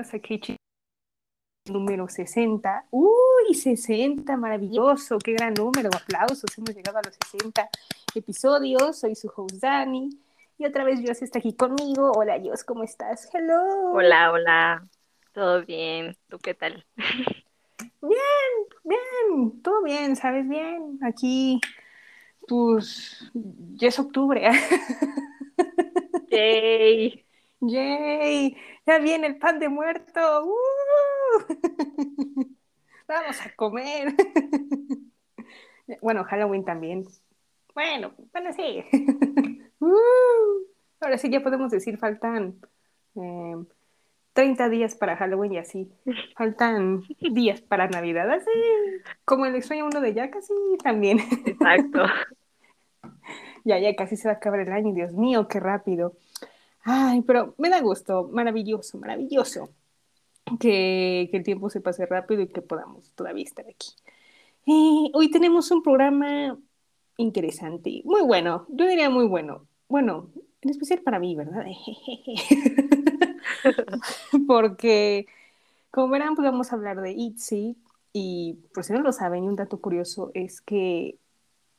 bienvenidos a Kichi número 60. ¡Uy, 60! Maravilloso, qué gran número, aplausos, hemos llegado a los 60 episodios. Soy su host Dani y otra vez Dios está aquí conmigo. Hola Dios, ¿cómo estás? Hello. Hola, hola. ¿Todo bien? ¿Tú qué tal? Bien, bien, todo bien, ¿sabes? Bien. Aquí, pues, ya es octubre. Yay. ¡Yay! Ya viene el pan de muerto. ¡Uh! Vamos a comer. Bueno, Halloween también. Bueno, bueno, sí. ¡Uh! Ahora sí ya podemos decir, faltan eh, 30 días para Halloween y así. Faltan días para Navidad, así. Como el sueño uno de ya casi también. Exacto. Ya, ya casi se va a acabar el año, Dios mío, qué rápido. Ay, pero me da gusto, maravilloso, maravilloso que, el tiempo se pase rápido y que podamos todavía estar aquí. Hoy tenemos un programa interesante, muy bueno, yo diría muy bueno. Bueno, en especial para mí, ¿verdad? Porque, como verán, pues vamos a hablar de ITZY y por si no lo saben, un dato curioso es que,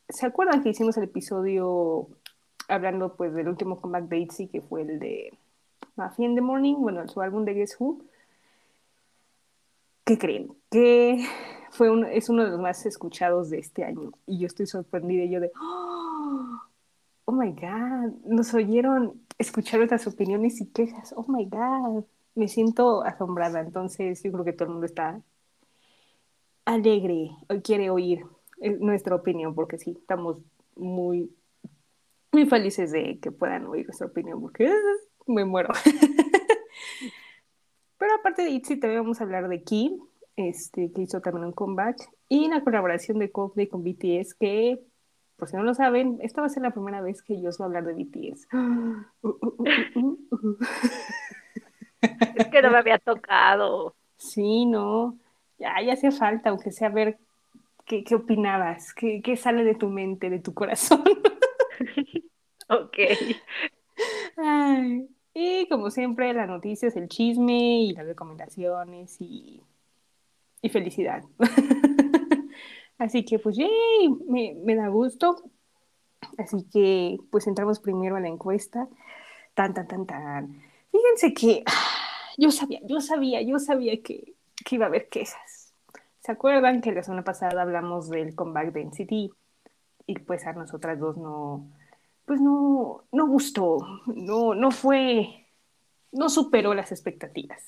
¿se acuerdan que hicimos el episodio hablando pues del último comeback de ITZY, que fue el de Mafia in the Morning, bueno, su álbum de Guess Who? ¿Qué creen? Que fue un, es uno de los más escuchados de este año y yo estoy sorprendida yo de, oh, oh my god, nos oyeron escuchar nuestras opiniones y quejas, oh my god, me siento asombrada, entonces yo creo que todo el mundo está alegre, quiere oír nuestra opinión porque sí, estamos muy, muy felices de que puedan oír nuestra opinión porque me muero. Pero aparte de ITZY también vamos a hablar de Kim, este, que hizo también un comeback, y la colaboración de Coldplay con BTS, que, por si no lo saben, esta va a ser la primera vez que yo os voy a hablar de BTS. es que no me había tocado. Sí, no, ya, ya hacía falta, aunque sea ver qué, qué opinabas, qué, qué sale de tu mente, de tu corazón. Ok. Ay, y como siempre, las noticias, el chisme y las recomendaciones y, y felicidad. Así que pues, yay, me, me, da gusto. Así que pues entramos primero a la encuesta. Tan, tan, tan, tan. Fíjense que yo sabía, yo sabía, yo sabía que, que iba a haber quejas. ¿Se acuerdan que la semana pasada hablamos del comeback de NCT? Y pues a nosotras dos no, pues no, no gustó, no, no fue, no superó las expectativas.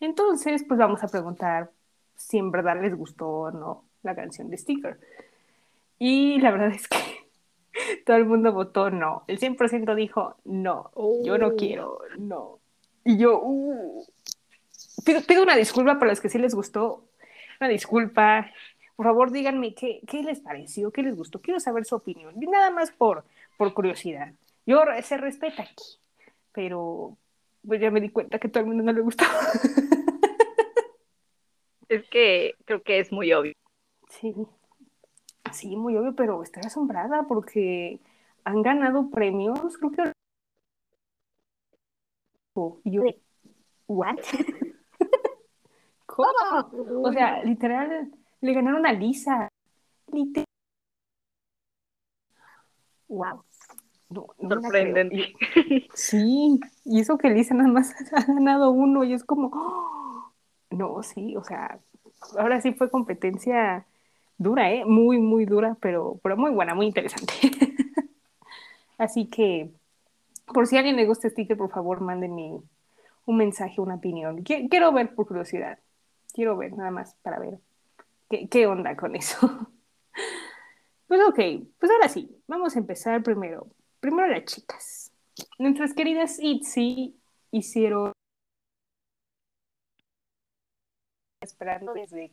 Entonces, pues vamos a preguntar si en verdad les gustó o no la canción de Sticker. Y la verdad es que todo el mundo votó no. El 100% dijo no, yo no quiero, no. Y yo, uh, pido, pido, una disculpa para los que sí les gustó, una disculpa. Por favor, díganme qué, qué les pareció, qué les gustó. Quiero saber su opinión. Y nada más por, por curiosidad. Yo se respeta aquí, pero pues ya me di cuenta que a todo el mundo no le gustó. Es que creo que es muy obvio. Sí, sí, muy obvio, pero estoy asombrada porque han ganado premios, creo que... Y yo, ¿what? ¿Cómo? O sea, literal, le ganaron a Lisa. Literal. Wow. No, no Sorprendente. Sí, y eso que Lisa nada más ha ganado uno y es como, ¡oh! no, sí, o sea, ahora sí fue competencia dura, ¿eh? Muy, muy dura, pero, pero muy buena, muy interesante. Así que, por si a alguien le gusta sticker, por favor, mándenme un mensaje, una opinión. Quiero ver por curiosidad. Quiero ver nada más para ver qué, qué onda con eso. Pues ok, pues ahora sí, vamos a empezar primero. Primero las chicas. Nuestras queridas ITZY hicieron esperando desde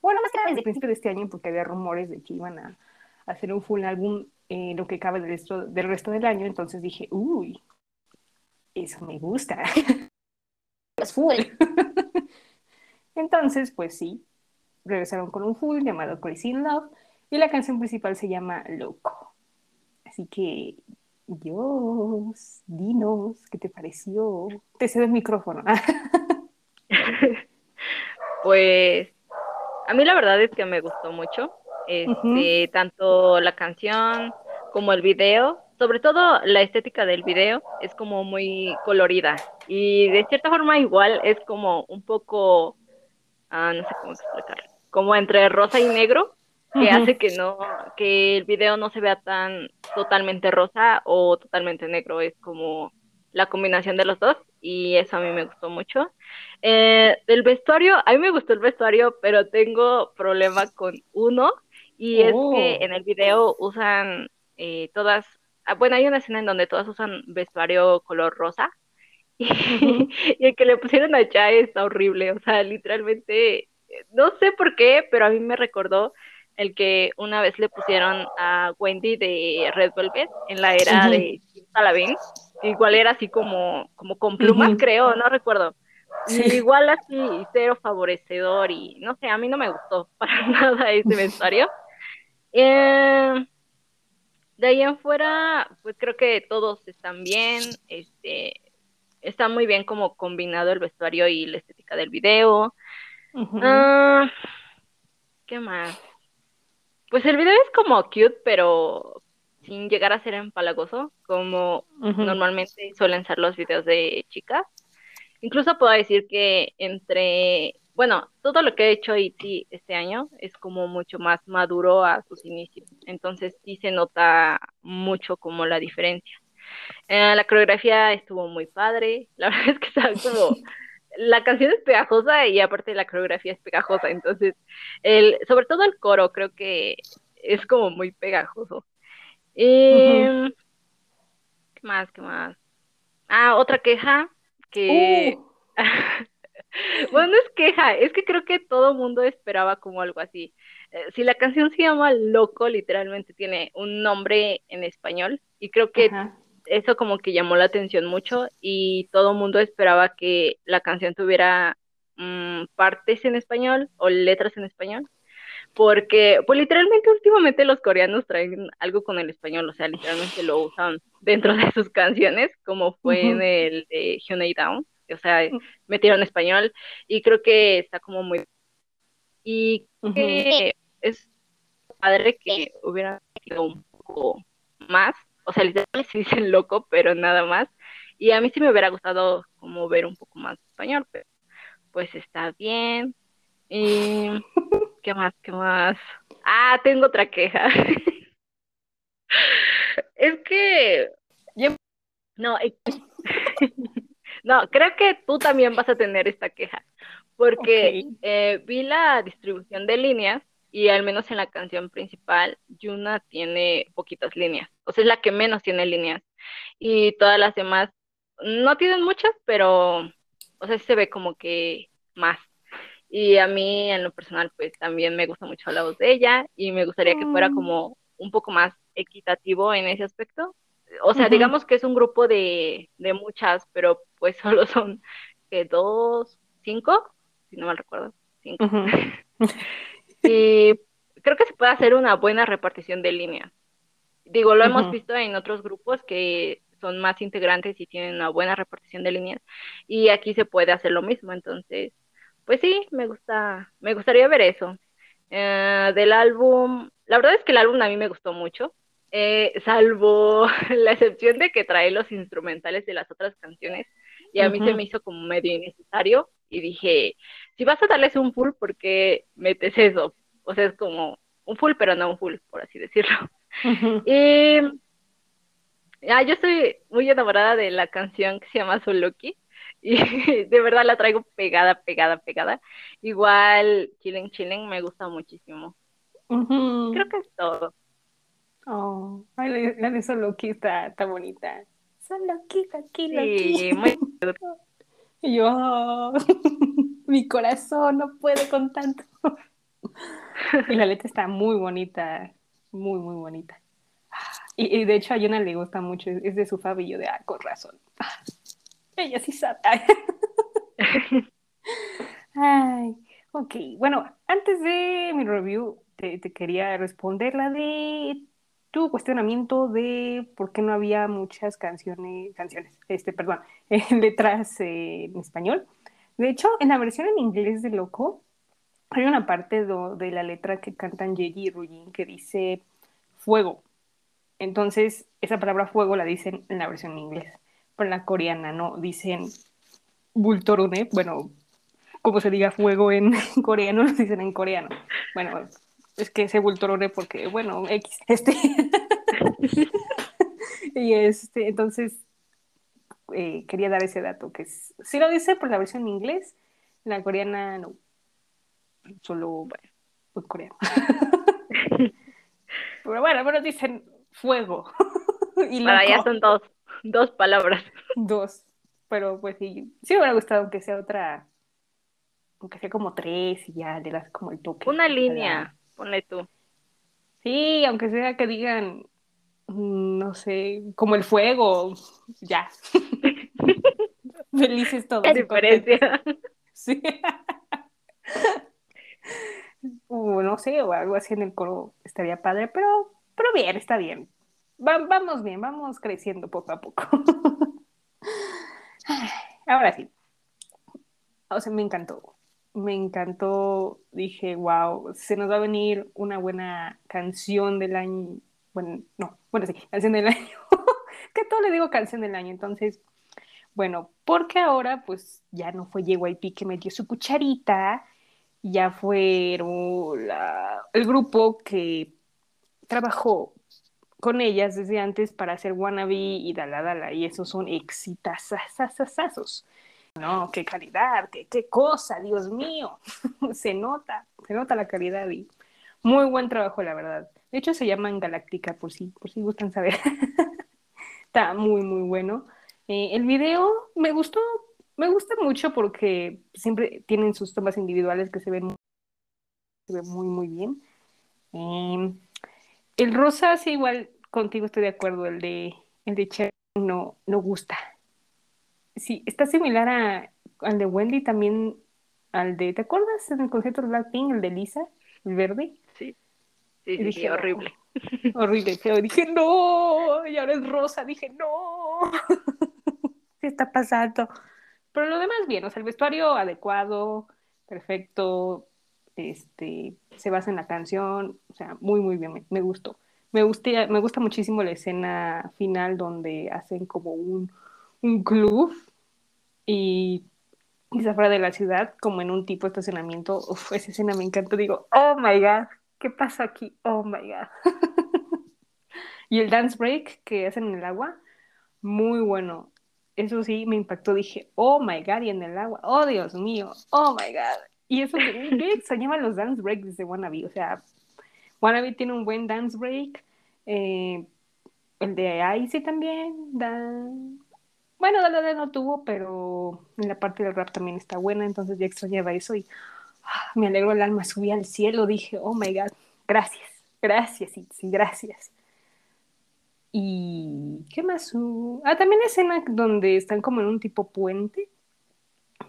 bueno, más que desde el principio de este año porque había rumores de que iban a hacer un full álbum eh, lo que cabe del resto, del resto del año, entonces dije, uy, eso me gusta. es full. entonces, pues sí, regresaron con un full llamado Crazy in Love y la canción principal se llama Loco. Así que Dios, dinos, ¿qué te pareció? Te cedo el micrófono. pues a mí la verdad es que me gustó mucho. Este, tanto la canción como el video, sobre todo la estética del video es como muy colorida y de cierta forma igual es como un poco, ah, no sé cómo explicarlo, como entre rosa y negro, que hace que no, que el video no se vea tan totalmente rosa o totalmente negro, es como la combinación de los dos y eso a mí me gustó mucho. Eh, del vestuario, a mí me gustó el vestuario, pero tengo problema con uno y es que oh. en el video usan eh, todas, ah, bueno, hay una escena en donde todas usan vestuario color rosa y, el que le pusieron a Chai está horrible, o sea, literalmente, no sé por qué, pero a mí me recordó el que una vez le pusieron a Wendy de Red Velvet en la era de Talavin, igual era así como, como con plumas, creo, no recuerdo. Igual así, cero favorecedor y no sé, a mí no me gustó para nada ese vestuario. Eh, de ahí en fuera, pues creo que todos están bien, este, está muy bien como combinado el vestuario y la estética del video. Ah, ¿Qué más? Pues el video es como cute, pero sin llegar a ser empalagoso, como normalmente suelen ser los videos de chicas. Incluso puedo decir que entre, bueno, todo lo que he hecho IT este año es como mucho más maduro a sus inicios. Entonces sí se nota mucho como la diferencia. Eh, la coreografía estuvo muy padre. La verdad es que está como la canción es pegajosa y aparte la coreografía es pegajosa, entonces, el, sobre todo el coro creo que es como muy pegajoso. ¿Qué más? ¿Qué más? Ah, otra queja que... Uh. bueno, no es queja, es que creo que todo mundo esperaba como algo así. Eh, si la canción se llama Loco, literalmente tiene un nombre en español y creo que eso como que llamó la atención mucho y todo el mundo esperaba que la canción tuviera mm, partes en español o letras en español. Porque, pues literalmente últimamente los coreanos traen algo con el español, o sea, literalmente lo usan dentro de sus canciones, como fue en el de Hyunei Down, o sea, metieron español y creo que está como muy... Y que es padre que hubiera sido un poco más o sea, literalmente se dicen loco, pero nada más. Y a mí sí me hubiera gustado como ver un poco más español, pero pues está bien. Y qué más, qué más. Ah, tengo otra queja. es que no, no, creo que tú también vas a tener esta queja, porque eh, vi la distribución de líneas y al menos en la canción principal, Yuna tiene poquitas líneas, o sea, es la que menos tiene líneas. Y todas las demás no tienen muchas, pero, o sea, se ve como que más. Y a mí, en lo personal, pues también me gusta mucho la voz de ella y me gustaría que fuera mm. como un poco más equitativo en ese aspecto. O sea, digamos que es un grupo de, de muchas, pero pues solo son dos, cinco, si no mal recuerdo, cinco. Y creo que se puede hacer una buena repartición de líneas. Digo, lo hemos visto en otros grupos que son más integrantes y tienen una buena repartición de líneas y aquí se puede hacer lo mismo. Entonces, pues sí, me gusta, me gustaría ver eso. Eh, del álbum, la verdad es que el álbum a mí me gustó mucho, eh, salvo la excepción de que trae los instrumentales de las otras canciones y a mí se me hizo como medio innecesario y dije, si vas a darles un full, ¿por qué metes eso? O sea, es como un full, pero no un full, por así decirlo. Y ah, yo estoy muy enamorada de la canción que se llama Soloki. Y de verdad la traigo pegada, pegada, pegada. Igual Chilling Chilling me gusta muchísimo. Creo que es todo. Oh, la de Soloki está, está bonita. Soloki, aquí, Sí, muy Y yo, mi corazón no puede con tanto. y la letra está muy bonita, muy, muy bonita. Y, de hecho a Yuna le gusta mucho, es de su y yo de, ah, con razón. Ella sí sabe. Ay, ok. Bueno, antes de mi review, te, quería responder la de tu cuestionamiento de por qué no había muchas canciones, canciones, este, perdón, letras eh, en español. De hecho, en la versión en inglés de Loco, hay una parte de la letra que cantan Yeji y Rujin que dice fuego. Entonces, esa palabra fuego la dicen en la versión en inglés, pero en la coreana no, dicen bultorone, bueno, como se diga fuego en coreano, lo dicen en coreano. Bueno, es que ese bultorone porque, bueno, X, este. y este, entonces, eh, quería dar ese dato, que es, sí lo dice por la versión en inglés, la coreana no, solo, bueno, pues coreano. Pero bueno, bueno, dicen fuego. y Ahora ya son dos, dos palabras. Dos, pero pues sí, sí me hubiera gustado que sea otra, aunque sea como tres y ya le das como el toque. Una línea, ponle tú. Sí, aunque sea que digan, mm, no sé, como el fuego, ya. Felices todos. La diferencia. Sí. o no sé, o algo así en el coro estaría padre, pero, pero bien, está bien. vamos bien, vamos creciendo poco a poco. Ahora sí. O sea, me encantó. Me encantó. Dije, wow, se nos va a venir una buena canción del año. Bueno, no, bueno, sí, canción del año. que todo le digo canción del año. Entonces, bueno, porque ahora, pues ya no fue JYP que me dio su cucharita ya fueron el grupo que trabajó con ellas desde antes para hacer Wannabe y Dala Dala, y esos son exitazazazazazos. No, qué calidad, qué, qué cosa, Dios mío. se nota, se nota la calidad y muy buen trabajo, la verdad. De hecho, se llaman Galáctica, por si, por si gustan saber. Está muy, muy bueno. Eh, el video me gustó me gusta mucho porque siempre tienen sus tomas individuales que se ven, muy, muy bien. Em, el rosa, sí, igual contigo estoy de acuerdo, el de, el de Cher no, no gusta. Sí, está similar a, al de Wendy, también al de, ¿te acuerdas en el concierto de Blackpink, el de Lisa, el verde? Sí, sí, sí, dije, horrible. horrible, pero dije, no, y ahora es rosa, dije, no, ¿qué está pasando? Pero lo demás bien, o sea, el vestuario adecuado, perfecto, este, se basa en la canción, o sea, muy, muy bien, me, gustó. Me, gusta, me gusta muchísimo la escena final donde hacen como un, un club y, y fuera de la ciudad, como en un tipo de estacionamiento. Uf, esa escena me encanta. Digo, oh my god, ¿qué pasa aquí? Oh my god. y el dance break que hacen en el agua, muy bueno eso sí me impactó. Dije, oh my god, y en el agua, oh Dios mío, oh my god. Y eso yo extrañaba los dance breaks de Wannabe. O sea, Wannabe tiene un buen dance break. Eh, el de Icy también. Bueno, Dalada no tuvo, pero en la parte del rap también está buena. Entonces ya extrañaba eso y ah, me alegro el alma. Subí al cielo. Dije, oh my god, gracias, gracias, sí, gracias. Y ¿qué más? Ah, también escena donde están como en un tipo puente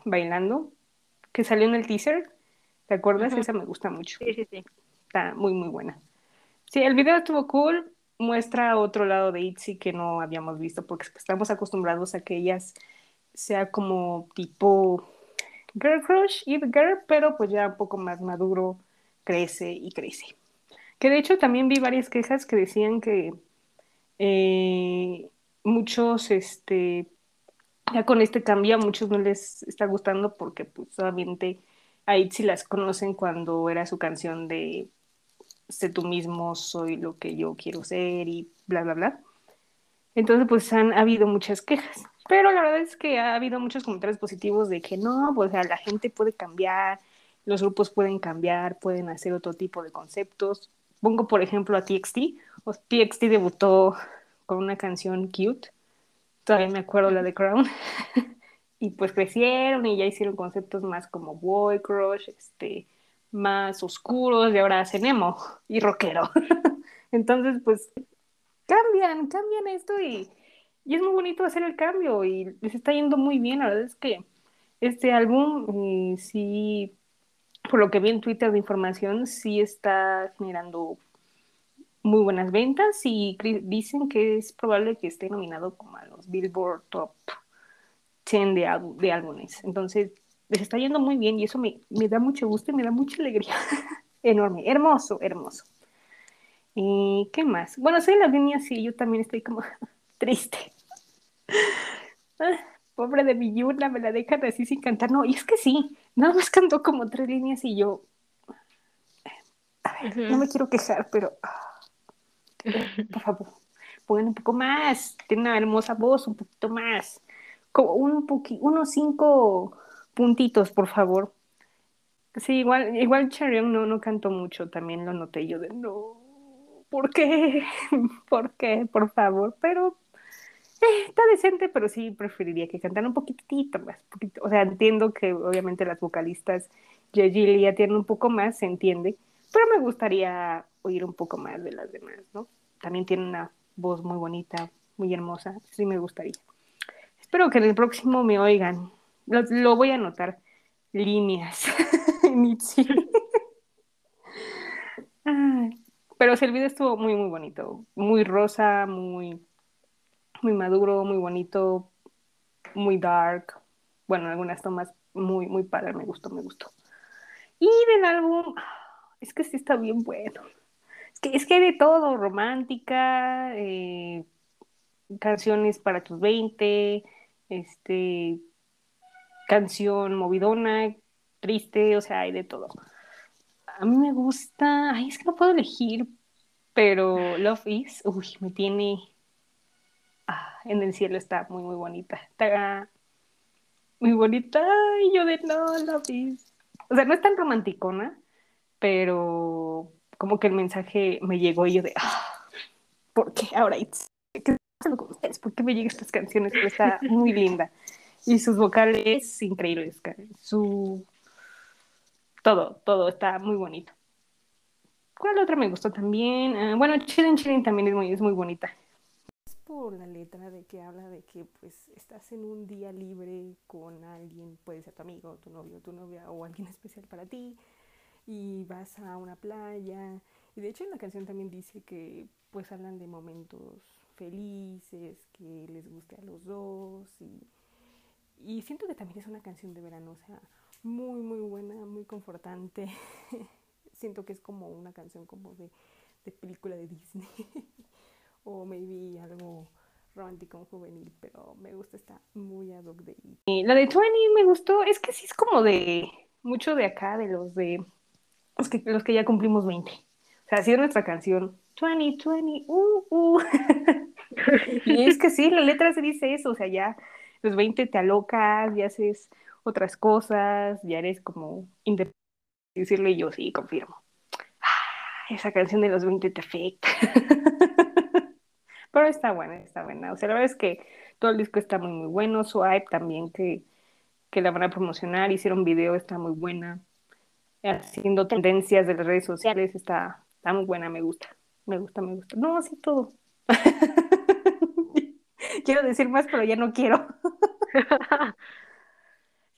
bailando, que salió en el teaser. ¿Te acuerdas? Esa me gusta mucho. Sí, sí, sí. Está muy, muy buena. Sí, el video estuvo cool. Muestra otro lado de Itzy que no habíamos visto, porque estamos acostumbrados a que ellas sea como tipo girl crush, y girl, pero pues ya un poco más maduro, crece y crece. Que de hecho también vi varias quejas que decían que eh, muchos, este, ya con este cambio a muchos no les está gustando porque pues solamente a Itzy las conocen cuando era su canción de sé tú mismo, soy lo que yo quiero ser y bla, bla, bla. Entonces, pues han habido muchas quejas, pero la verdad es que ha habido muchos comentarios positivos de que no, pues la gente puede cambiar, los grupos pueden cambiar, pueden hacer otro tipo de conceptos. Pongo, por ejemplo, a TXT. O TXT debutó con una canción cute. Todavía me acuerdo la de Crown. y pues crecieron y ya hicieron conceptos más como boy crush, este, más oscuros y ahora hacen emo y rockero. Entonces, pues cambian, cambian esto y, y, es muy bonito hacer el cambio y les está yendo muy bien. La verdad es que este álbum, eh, sí, por lo que vi en Twitter de información, sí está generando muy buenas ventas y dicen que es probable que esté nominado como a los Billboard Top 10 de, de álbumes. Entonces, les está yendo muy bien y eso me, me da mucho gusto y me da mucha alegría. Enorme, hermoso, hermoso. ¿Y qué más? Bueno, soy la línea, sí, yo también estoy como triste. Ah, pobre de mi Yuna, me la dejan así sin cantar. No, y es que sí, nada más cantó como tres líneas y yo. A ver, no me quiero quejar, pero. Por favor, pongan un poco más. Tiene una hermosa voz, un poquito más. Como un poquito, unos cinco puntitos, por favor. Sí, igual, igual Charion no, no cantó mucho, también lo noté yo de no, ¿por qué? ¿Por qué? Por favor, pero eh, está decente, pero sí preferiría que cantara un poquitito más. Poquito. O sea, entiendo que obviamente las vocalistas ya tienen un poco más, se entiende, pero me gustaría oír un poco más de las demás, ¿no? También tiene una voz muy bonita, muy hermosa, sí me gustaría. Espero que en el próximo me oigan. Lo, voy a anotar. Líneas. pero el video estuvo muy, muy bonito. Muy rosa, muy, muy maduro, muy bonito, muy dark. Bueno, algunas tomas muy, muy padres. Me gustó, me gustó. Y del álbum, es que sí está bien bueno. Es que, es que hay de todo, romántica, eh, canciones para tus 20, este, canción movidona, triste, o sea, hay de todo. A mí me gusta, ay, es que no puedo elegir, pero Love Is, uy, me tiene ah, en el cielo está muy, muy bonita. Está muy bonita, y yo de no, Love Is. O sea, no es tan romanticona, pero como que el mensaje me llegó y yo de, ah, ¿por qué ahora? ¿Qué con ustedes? ¿Por qué me llegan estas canciones? Pero está muy linda. Y sus vocales increíbles. Su. Todo, todo está muy bonito. ¿Cuál otra me gustó también? Ah, bueno, Chilling Chilling también es muy, es muy bonita. Es por la letra de que habla de que pues estás en un día libre con alguien, puede ser tu amigo, tu novio, tu novia o alguien especial para ti y vas a una playa y de hecho en la canción también dice que pues hablan de momentos felices, que les guste a los dos y y siento que también es una canción de verano, o sea, muy, muy buena, muy confortante. siento que es como una canción como de, de película de Disney. o maybe algo romántico juvenil, pero me gusta, está muy ad hoc de ahí. La de 20 me gustó, es que sí es como de mucho de acá, de los de los que, los que ya cumplimos 20. O sea, ha sido nuestra canción 20, 20, uh, uh. y es que sí, la letra se dice eso, o sea, ya los 20 te alocas y haces otras cosas, ya eres como independiente. Decirle yo, sí, confirmo. Ah, esa canción de los 20 te afecta. Pero está buena, está buena. O sea, la verdad es que todo el disco está muy, muy bueno. Su hype también, que, que la van a promocionar, hicieron video, está muy buena. Haciendo tendencias de las redes sociales, está, está muy buena, me gusta. Me gusta, me gusta. No, así todo. quiero decir más, pero ya no quiero.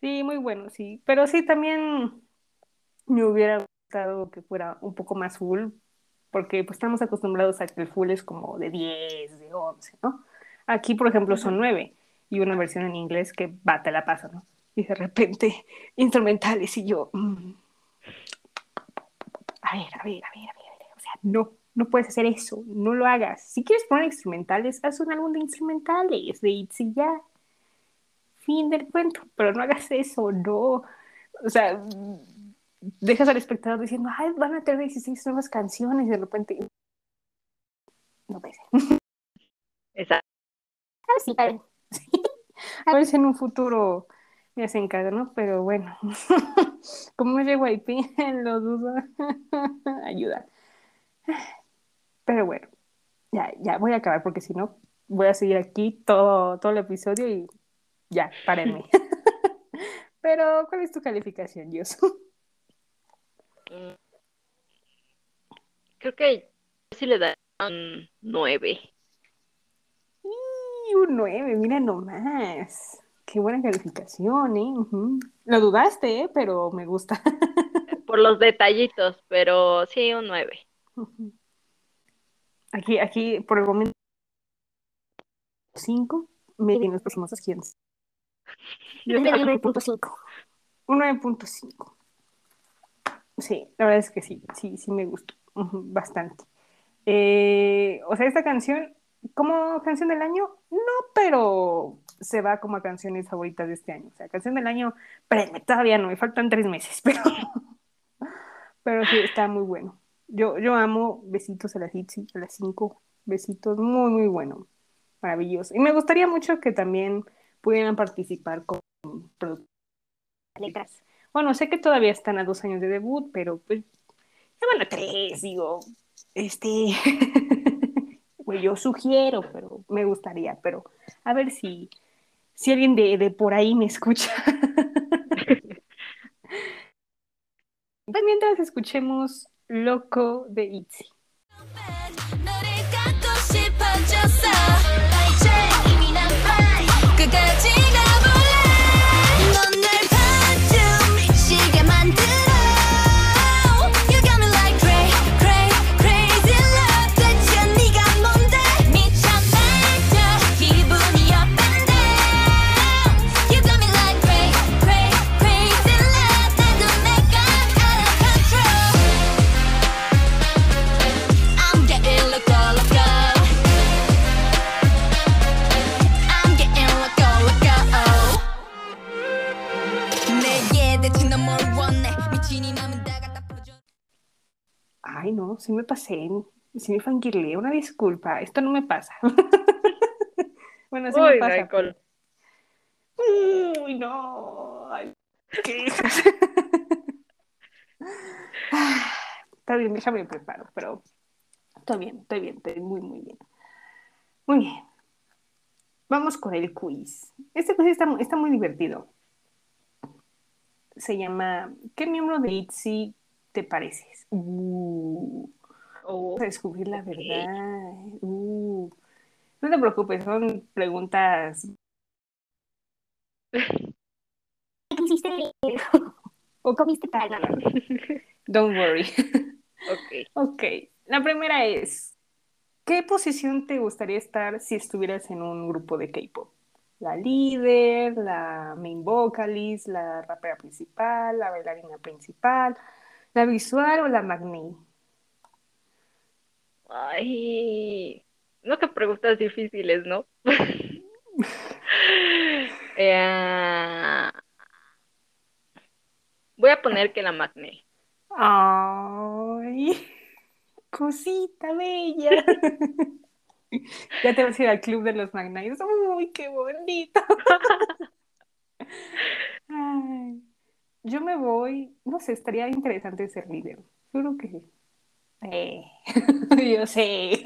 sí, muy bueno, sí. Pero sí, también me hubiera gustado que fuera un poco más full, porque pues estamos acostumbrados a que el full es como de 10, de 11, ¿no? Aquí, por ejemplo, son 9 y una versión en inglés que va, te la pasa, ¿no? Y de repente, instrumentales y yo... Mm, a ver, a ver, a ver, a ver, o sea, no no puedes hacer eso, no lo hagas. Si quieres poner instrumentales, haz un álbum de instrumentales, de Itzy ya. Fin del cuento, pero no hagas eso, no. O sea, dejas al espectador diciendo, ay, van a tener 16 nuevas canciones y de repente. No puede ser. Exacto. A ver si en un futuro me hacen caso, ¿no? Pero bueno, como es JYP, lo dudo. Ayuda. Pero bueno, ya, ya voy a acabar porque si no, voy a seguir aquí todo, todo el episodio y ya, párenme. Pero, ¿cuál es tu calificación, Dios? Creo que sí le da un 9. un 9, mira nomás. Qué buena calificación, ¿eh? Lo dudaste, ¿eh? Pero me gusta. Por los detallitos, pero sí, un 9. Aquí, aquí, por el momento, 5, me en los próximos 15. Yo tengo 9.5. Un 9.5. Sí, la verdad es que sí, sí, sí me gustó bastante. Eh, o sea, esta canción, como canción del año, no, pero se va como a canciones favoritas de este año. O sea, canción del año, pero todavía no, me faltan tres meses, pero, pero sí, está muy bueno. Yo, yo amo besitos a las Itzy, a las cinco, besitos, muy, muy bueno, maravilloso. Y me gustaría mucho que también pudieran participar con letras. Bueno, sé que todavía están a dos años de debut, pero pues, ya van a tres, digo, este, pues yo sugiero, pero me gustaría, pero a ver si, si alguien de, de por ahí me escucha. pues mientras escuchemos Loco de Itzy. No, sí me pasé, sí me fangirleé, una disculpa, esto no me pasa. bueno, sí me pasa. Uy, no. Ay, qué Está bien, déjame preparo, pero estoy bien, estoy bien, estoy muy, muy bien. Muy bien. Vamos con el quiz. Este quiz está, está muy divertido se llama ¿Qué miembro de ITZY te pareces? Uh, oh, a descubrir la verdad. Uh. No te preocupes, son preguntas. ¿Qué hiciste? ¿O comiste tal? Don't worry. Ok. Ok. La primera es: ¿Qué posición te gustaría estar si estuvieras en un grupo de K-pop? la líder, la main vocalist, la rapera principal, la bailarina principal, la visual o la magni. Ay, no que preguntas difíciles, ¿no? Eh, voy a poner que la magni. Ay, cosita bella. ya te vas a ir al club de los Magnites. ¡Uy, qué bonito! yo me voy, no sé, estaría interesante ser líder. Creo que eh, yo sé.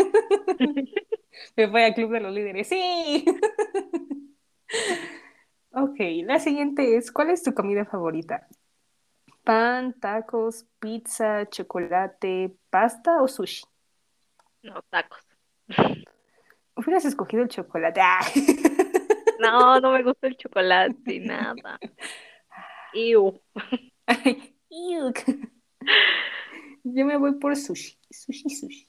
me voy al club de los líderes. Sí. ok, la siguiente es, ¿cuál es tu comida favorita? ¿Pan, tacos, pizza, chocolate, pasta o sushi? No, tacos. Hubieras escogido el chocolate. No, no me gusta el chocolate, nada. Iu. Yo me voy por sushi. Sushi, sushi.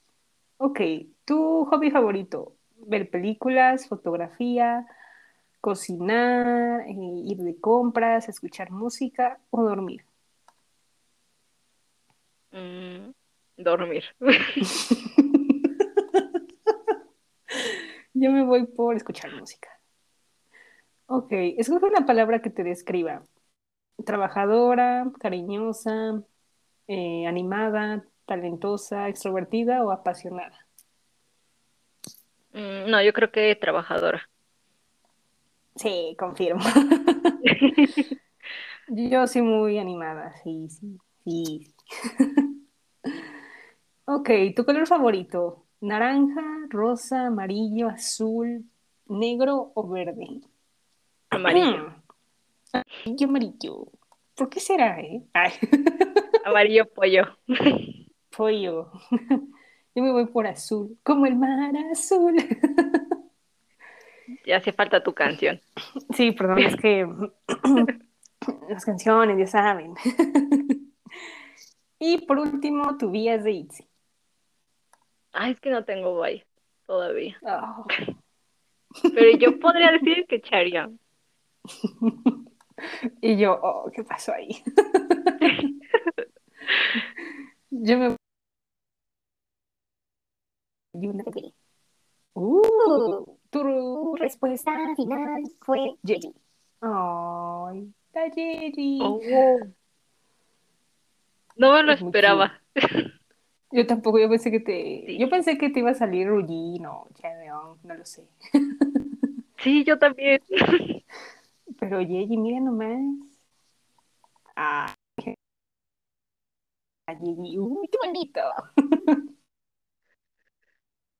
Ok, ¿tu hobby favorito? ¿Ver películas, fotografía, cocinar, eh, ir de compras, escuchar música o dormir? Mm, dormir. Yo me voy por escuchar música. Ok, escoge una palabra que te describa. Trabajadora, cariñosa, eh, animada, talentosa, extrovertida o apasionada. Mm, no, yo creo que trabajadora. Sí, confirmo. yo soy muy animada, sí, sí, sí. ok, ¿tu color favorito? naranja, rosa, amarillo, azul, negro o verde. Amarillo. Amarillo, amarillo. ¿Por qué será, eh? Amarillo pollo. Pollo. Yo me voy por azul, como el mar azul. Ya hace falta tu canción. Sí, perdón, es que las canciones, ya saben. Y por último, tu vías de Itzy. Ay, es que no tengo Vice todavía. Oh. Pero yo podría decir que Chaeryeon. Y yo, oh, ¿qué pasó ahí? yo me... Uh, tu respuesta final fue Yeji. Ay, está Yeji. Oh. No me lo Es esperaba. Yo tampoco, yo pensé que te, yo pensé que te iba a salir Rugin o Chaeyeon, no lo sé. Sí, yo también. Pero Yeji, mira nomás. Ah, Yeji, uy, qué bonito.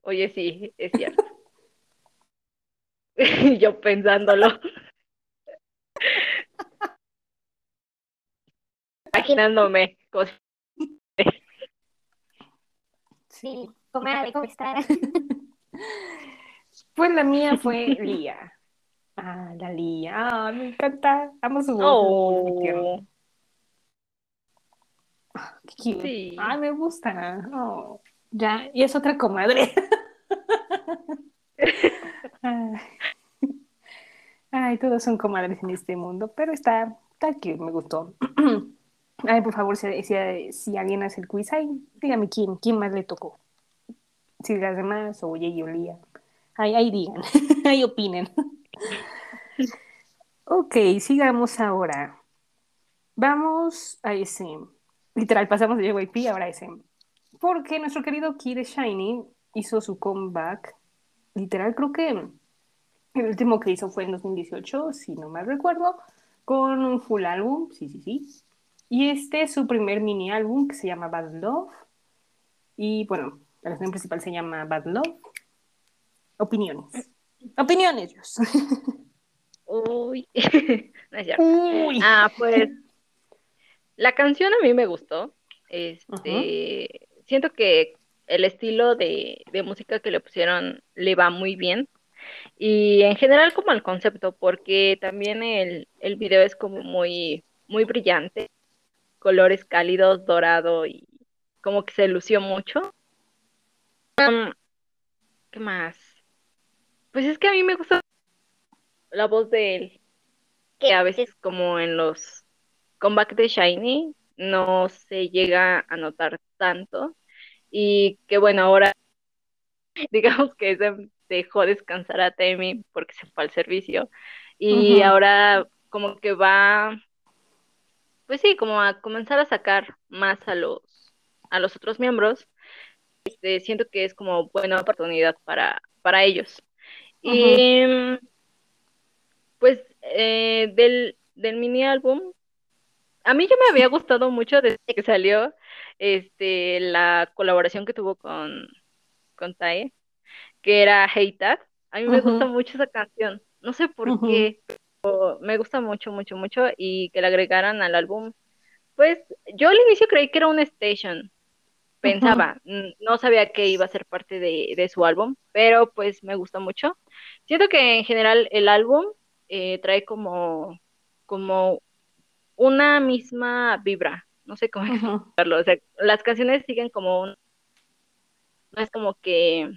Oye, sí, es cierto. Yo pensándolo. Imaginándome cosas. Sí, comadre, ¿cómo estás? Pues la mía fue Lía. Ah, la Lía. Ah, me encanta. Amo su voz. Oh, Qué cute. Sí. Ay, me gusta. Oh, ya, y es otra comadre. Ay. Todos son comadres en este mundo, pero está, está cute, me gustó. Ay, por favor, si, si, si alguien hace el quiz, ay, dígame quién, quién más le tocó. Si las demás o Yeyi o Lía. Ay, ahí digan, ahí opinen. Ok, sigamos ahora. Vamos a ese. Literal, pasamos de JYP ahora a ese. Porque nuestro querido Kid Shiny hizo su comeback. Literal, creo que el último que hizo fue en 2018, si no mal recuerdo, con un full álbum, sí, sí, sí. Y este es su primer mini álbum que se llama Bad Love. Y bueno, la canción principal se llama Bad Love. Opiniones. Opiniones, Dios. Uy. No es cierto. Uy. Ah, pues la canción a mí me gustó. Este, siento que el estilo de, de música que le pusieron le va muy bien. Y en general como el concepto, porque también el, el video es como muy, muy brillante, colores cálidos, dorado y como que se lució mucho. Um, ¿qué más? Pues es que a mí me gusta la voz de él, que a veces como en los comebacks de Shiny no se llega a notar tanto. Y que bueno, ahora digamos que se dejó descansar a Temi porque se fue al servicio. Y ahora como que va, pues sí, como a comenzar a sacar más a los, a los otros miembros, este, siento que es como buena oportunidad para, para ellos. Y mm, pues eh, del, del mini álbum, a mí ya me había gustado mucho desde que salió este, la colaboración que tuvo con, con Tae, que era Hey Tag. A mí me gusta mucho esa canción. No sé por qué, pero me gusta mucho, mucho, mucho. Y que la agregaran al álbum. Pues yo al inicio creí que era una station. Pensaba, no sabía que iba a ser parte de, de su álbum, pero pues me gusta mucho. Siento que en general el álbum eh, trae como, como una misma vibra. No sé cómo explicarlo. O sea, las canciones siguen como un, no es como que,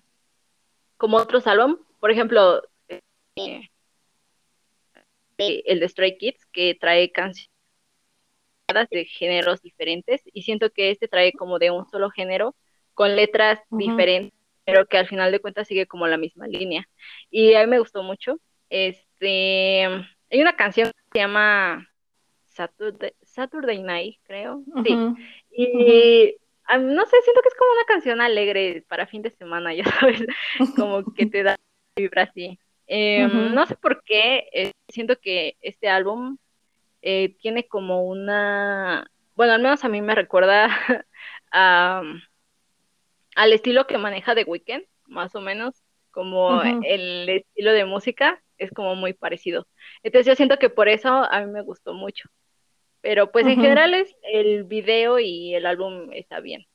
como otros álbum. Por ejemplo, eh, el de Stray Kids, que trae canciones de géneros diferentes, y siento que este trae como de un solo género, con letras Ujú. diferentes, pero que al final de cuentas sigue como la misma línea. Y a mí me gustó mucho. Este, hay una canción que se llama Saturday, Saturday Night, creo. Sí. Ujú. Y a mí, no sé, siento que es como una canción alegre para fin de semana, ya sabes, como que te da vibra así. Eh, no sé por qué, eh, siento que este álbum eh, tiene como una, bueno, al menos a mí me recuerda a, al estilo que maneja The Weeknd, más o menos, como el estilo de música es como muy parecido. Entonces yo siento que por eso a mí me gustó mucho. Pero pues en general es el video y el álbum está bien.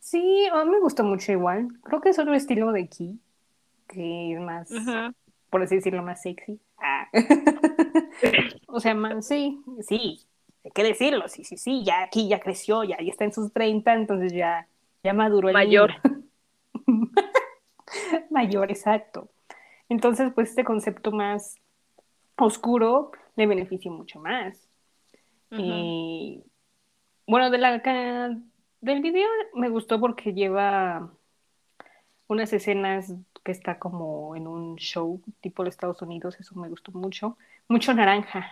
Sí, a mí me gustó mucho igual. Creo que es otro estilo de Ki, que es más, por así decirlo, más sexy. Ah. O sea, más, sí, sí, hay que decirlo, sí, sí, sí, ya aquí ya creció, ya, ya está en sus 30, entonces ya, Ya maduró el Mayor. Mayor, exacto. Entonces, pues este concepto más oscuro le beneficia mucho más. Y bueno, de la del video me gustó porque lleva unas escenas que está como en un show tipo de Estados Unidos, eso me gustó mucho. Mucho naranja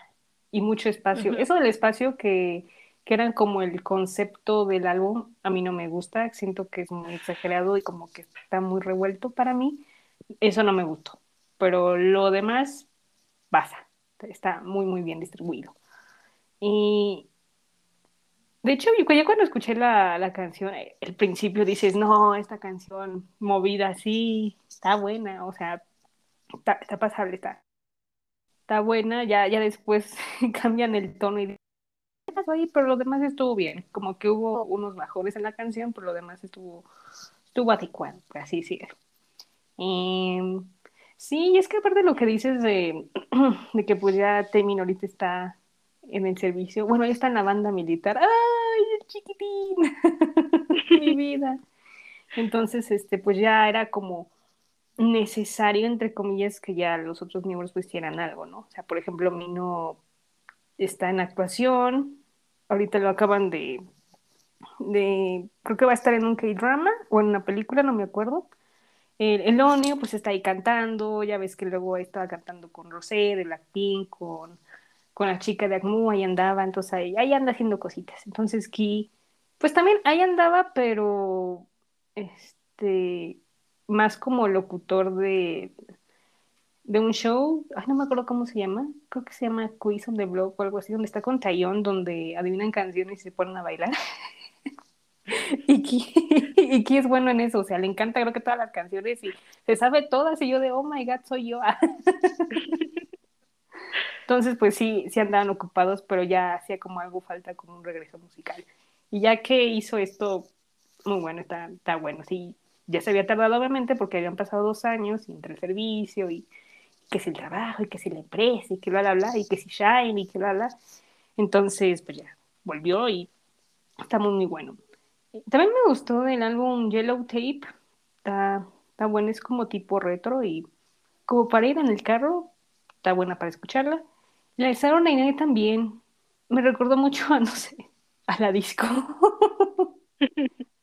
y mucho espacio. Eso del espacio que, que eran como el concepto del álbum, a mí no me gusta, siento que es muy exagerado y como que está muy revuelto para mí. Eso no me gustó, pero lo demás pasa, está muy, muy bien distribuido. Y de hecho, yo cuando escuché la, la canción, eh, el principio dices, no, esta canción movida así, está buena, o sea, está, pasable, está, está buena, ya, ya después cambian el tono y ¿qué pasó ahí? Pero lo demás estuvo bien, como que hubo unos bajones en la canción, pero lo demás estuvo, estuvo adecuado, así decirlo. Em, sí, es que aparte de lo que dices de, de que pues ya Temin ahorita está en el servicio. Bueno, ya está en la banda militar. ¡Ay, el chiquitín! Mi vida. Entonces, este, pues ya era como necesario, entre comillas, que ya los otros miembros pues hicieran algo, ¿no? O sea, por ejemplo, Mino está en actuación, ahorita lo acaban de, de, creo que va a estar en un K-drama o en una película, no me acuerdo. El, el Onio pues está ahí cantando, ya ves que luego estaba cantando con Rosé de Blackpink, con con la chica de Acmu, ahí andaba, entonces ahí, ahí anda haciendo cositas. Entonces Ki, pues también ahí andaba, pero este, más como locutor de, de un show, ay, no me acuerdo cómo se llama, creo que se llama Quiz on the Blog o algo así, donde está con Tayón, donde adivinan canciones y se ponen a bailar. y, Ki, y Ki es bueno en eso, o sea, le encanta creo que todas las canciones y se sabe todas y yo de, oh my god, soy yo. Entonces, pues sí, sí andaban ocupados, pero ya hacía como algo falta como un regreso musical. Y ya que hizo esto, muy bueno, está, está bueno. Sí, ya se había tardado obviamente porque habían pasado dos años entre el servicio y, que si el trabajo y que si la empresa y que bla, bla, bla, y que si Shine y que bla, bla. Entonces, pues ya, volvió y está muy, muy bueno. También me gustó del álbum Yellow Tape. Está, está bueno, es como tipo retro y como para ir en el carro, está buena para escucharla. La de Saturday Night también me recordó mucho a, no sé, a la disco.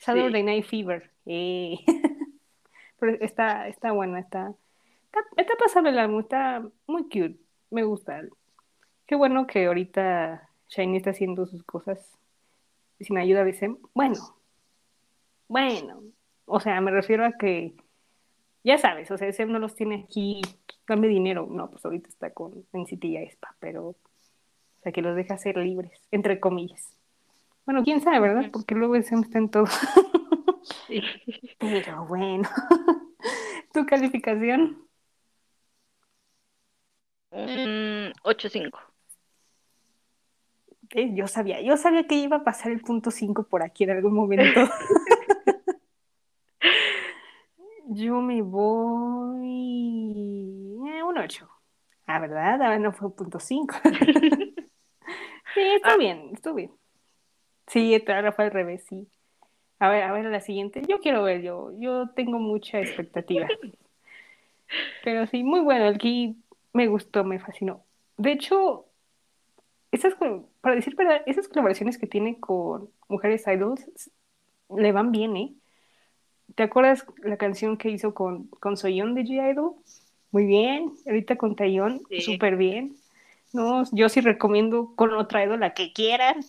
Saturday Night Fever. Eh. Pero está, está buena, está, está, pasable el álbum, está muy cute, me gusta. Qué bueno que ahorita Shiny está haciendo sus cosas sin ayuda de Sem. Bueno, bueno, o sea, me refiero a que, ya sabes, o sea, Sem no los tiene aquí dame dinero. No, pues ahorita está con en City Spa, pero o sea, que los deja ser libres, entre comillas. Bueno, quién sabe, ¿verdad? Porque luego ese está en todo. Pero bueno. ¿Tu calificación? 8.5. Mm, eh, yo sabía, yo sabía que iba a pasar el punto 5 por aquí en algún momento. yo me voy un 8. Ah, ¿verdad? A ver, no fue un punto 5. sí, está ah. bien, estuvo bien. Sí, ahora fue al revés, sí. A ver, a ver, la siguiente. Yo quiero ver, yo, yo tengo mucha expectativa. Pero sí, muy bueno. El key me gustó, me fascinó. De hecho, esas, para decir verdad, esas colaboraciones que tiene con mujeres idols le van bien, ¿eh? ¿Te acuerdas la canción que hizo con, con Soyeon de G-Idol? Muy bien, ahorita con Tayón, súper bien. No, yo sí recomiendo con otra la que quieran.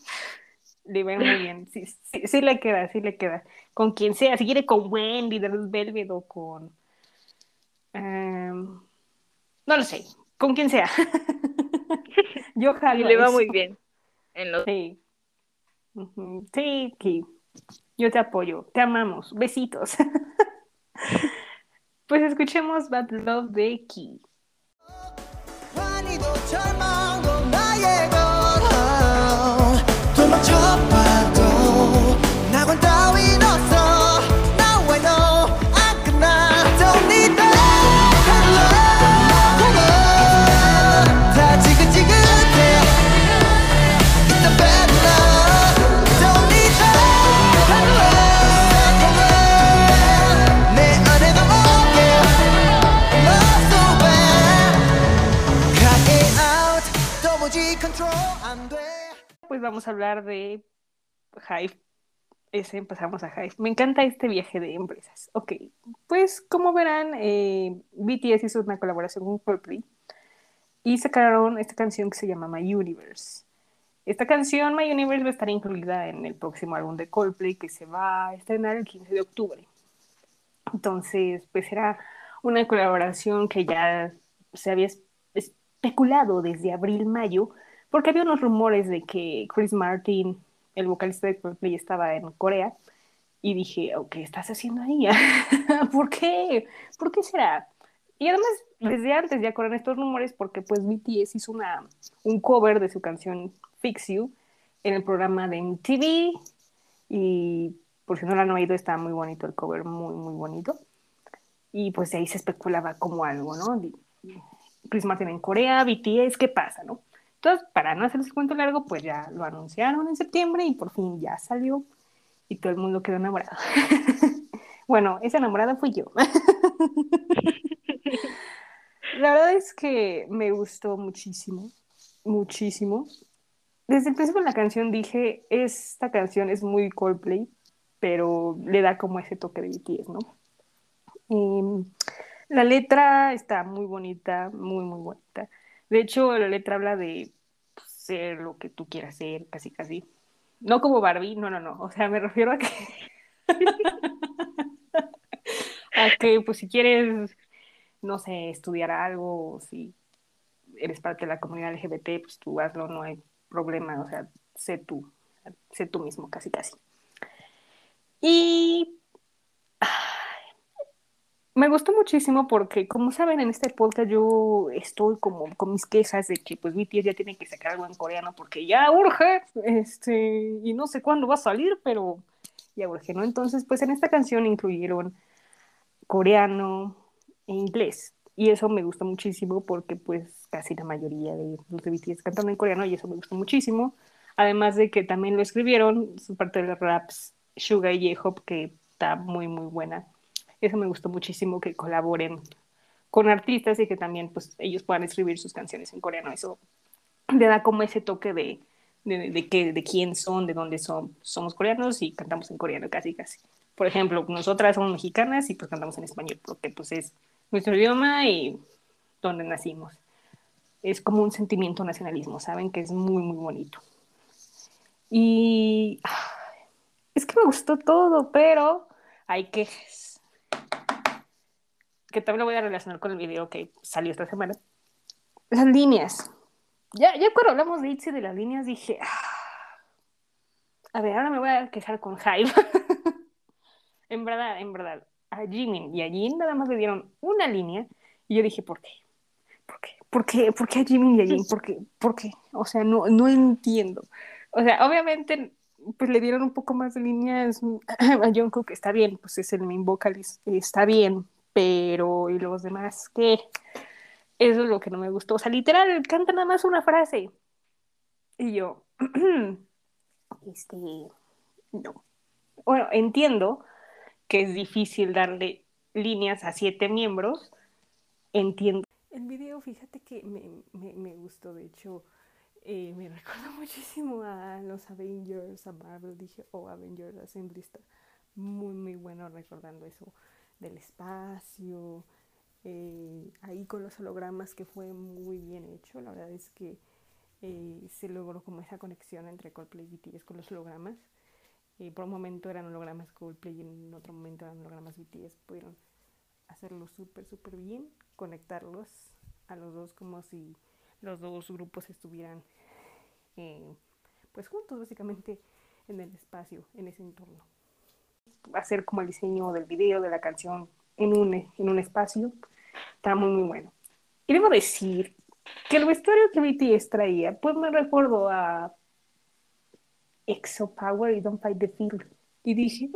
Le ven muy bien. Sí, sí, le queda, sí le queda. Con quien sea, si quiere con Wendy de los Velvet o con. Em, no lo sé, con quien sea. yo jalo. Y le va muy bien. Sí. Sí, Yo te apoyo. Te amamos. Besitos. Pues escuchemos Bad Love de Key. Vamos a hablar de Hive. Ese empezamos a Hive. Me encanta este viaje de empresas. Ok, pues como verán, eh, BTS hizo una colaboración con Coldplay y sacaron esta canción que se llama My Universe. Esta canción, My Universe, va a estar incluida en el próximo álbum de Coldplay que se va a estrenar el 15 de octubre. Entonces, pues era una colaboración que ya se había especulado desde abril-mayo, porque había unos rumores de que Chris Martin, el vocalista de Coldplay, estaba en Corea. Y dije, oh, ¿qué estás haciendo ahí? ¿Por qué? ¿Por qué será? Y además, desde antes ya corren estos rumores porque pues BTS hizo una, un cover de su canción Fix You en el programa de MTV y por si no lo han oído está muy bonito el cover, muy muy bonito. Y pues de ahí se especulaba como algo, ¿no? Chris Martin en Corea, BTS, ¿qué pasa, no? Entonces, para no hacerles cuento largo, pues ya lo anunciaron en septiembre y por fin ya salió y todo el mundo quedó enamorado. bueno, esa enamorada fui yo. La verdad es que me gustó muchísimo, muchísimo. Desde el principio de la canción dije, esta canción es muy Coldplay, pero le da como ese toque de BTS, ¿no? Em, la letra está muy bonita, muy, muy bonita. De hecho, la letra habla de ser lo que tú quieras ser, casi, casi. No como Barbie, no, no, no. O sea, me refiero a que... a que, pues, si quieres no sé, estudiar algo, si eres parte de la comunidad LGBT, pues tú hazlo, no hay problema, o sea, sé tú, sé tú mismo, casi, casi. Y me gustó muchísimo porque, como saben, en este podcast yo estoy como con mis quejas de que pues BTS ya tiene que sacar algo en coreano porque ya urge, este, y no sé cuándo va a salir, pero ya urge, ¿no? Entonces, pues en esta canción incluyeron coreano, en inglés. Y eso me gusta muchísimo porque pues casi la mayoría de los de BTS cantan en coreano y eso me gusta muchísimo. Además de que también lo escribieron, su parte de los raps, Suga y J-Hope, que está muy, muy buena. Eso me gustó muchísimo que colaboren con artistas y que también pues ellos puedan escribir sus canciones en coreano. Eso le da como ese toque de, de, de, de quién son, de dónde son. Somos coreanos y cantamos en coreano casi, casi. Por ejemplo, nosotras somos mexicanas y pues cantamos en español, porque pues es nuestro idioma y donde nacimos. Es como un sentimiento nacionalismo, ¿saben? Que es muy, muy bonito. Y es que me gustó todo, pero hay quejas. Que también lo voy a relacionar con el video que salió esta semana. Las líneas. Ya, ya cuando hablamos de Itzy de las líneas dije, ah, a ver, ahora me voy a quejar con Hype. en verdad, en verdad a Jimin y a Jin nada más le dieron una línea y yo dije, ¿por qué? ¿Por qué? ¿Por qué, ¿Por qué a Jimin y a Jin? ¿Por qué? ¿Por qué? O sea, no, no entiendo. O sea, obviamente, pues le dieron un poco más de líneas a Jungkook, está bien, pues es el main vocalist, está bien, pero ¿y los demás qué? Eso es lo que no me gustó. O sea, literal, canta nada más una frase. Y yo, este, no. Bueno, entiendo que es difícil darle líneas a siete miembros, entiendo. El video, fíjate que me, me, me gustó, de hecho, eh, me recuerda muchísimo a los Avengers, a Marvel, dije, oh, Avengers Assembly está muy, muy bueno recordando eso del espacio, eh, ahí con los hologramas que fue muy bien hecho, la verdad es que eh, se logró como esa conexión entre Coldplay y BTS con los hologramas y por un momento eran hologramas Coldplay y en otro momento eran hologramas BTS. Pudieron hacerlo súper, súper bien, conectarlos a los dos como si los dos grupos estuvieran eh, pues juntos básicamente en el espacio, en ese entorno. Hacer como el diseño del video, de la canción en un, en un espacio, está muy, muy bueno. Y debo decir que el vestuario que BTS traía, pues me recuerdo a Exo Power y Don't Fight the Field. Y dije,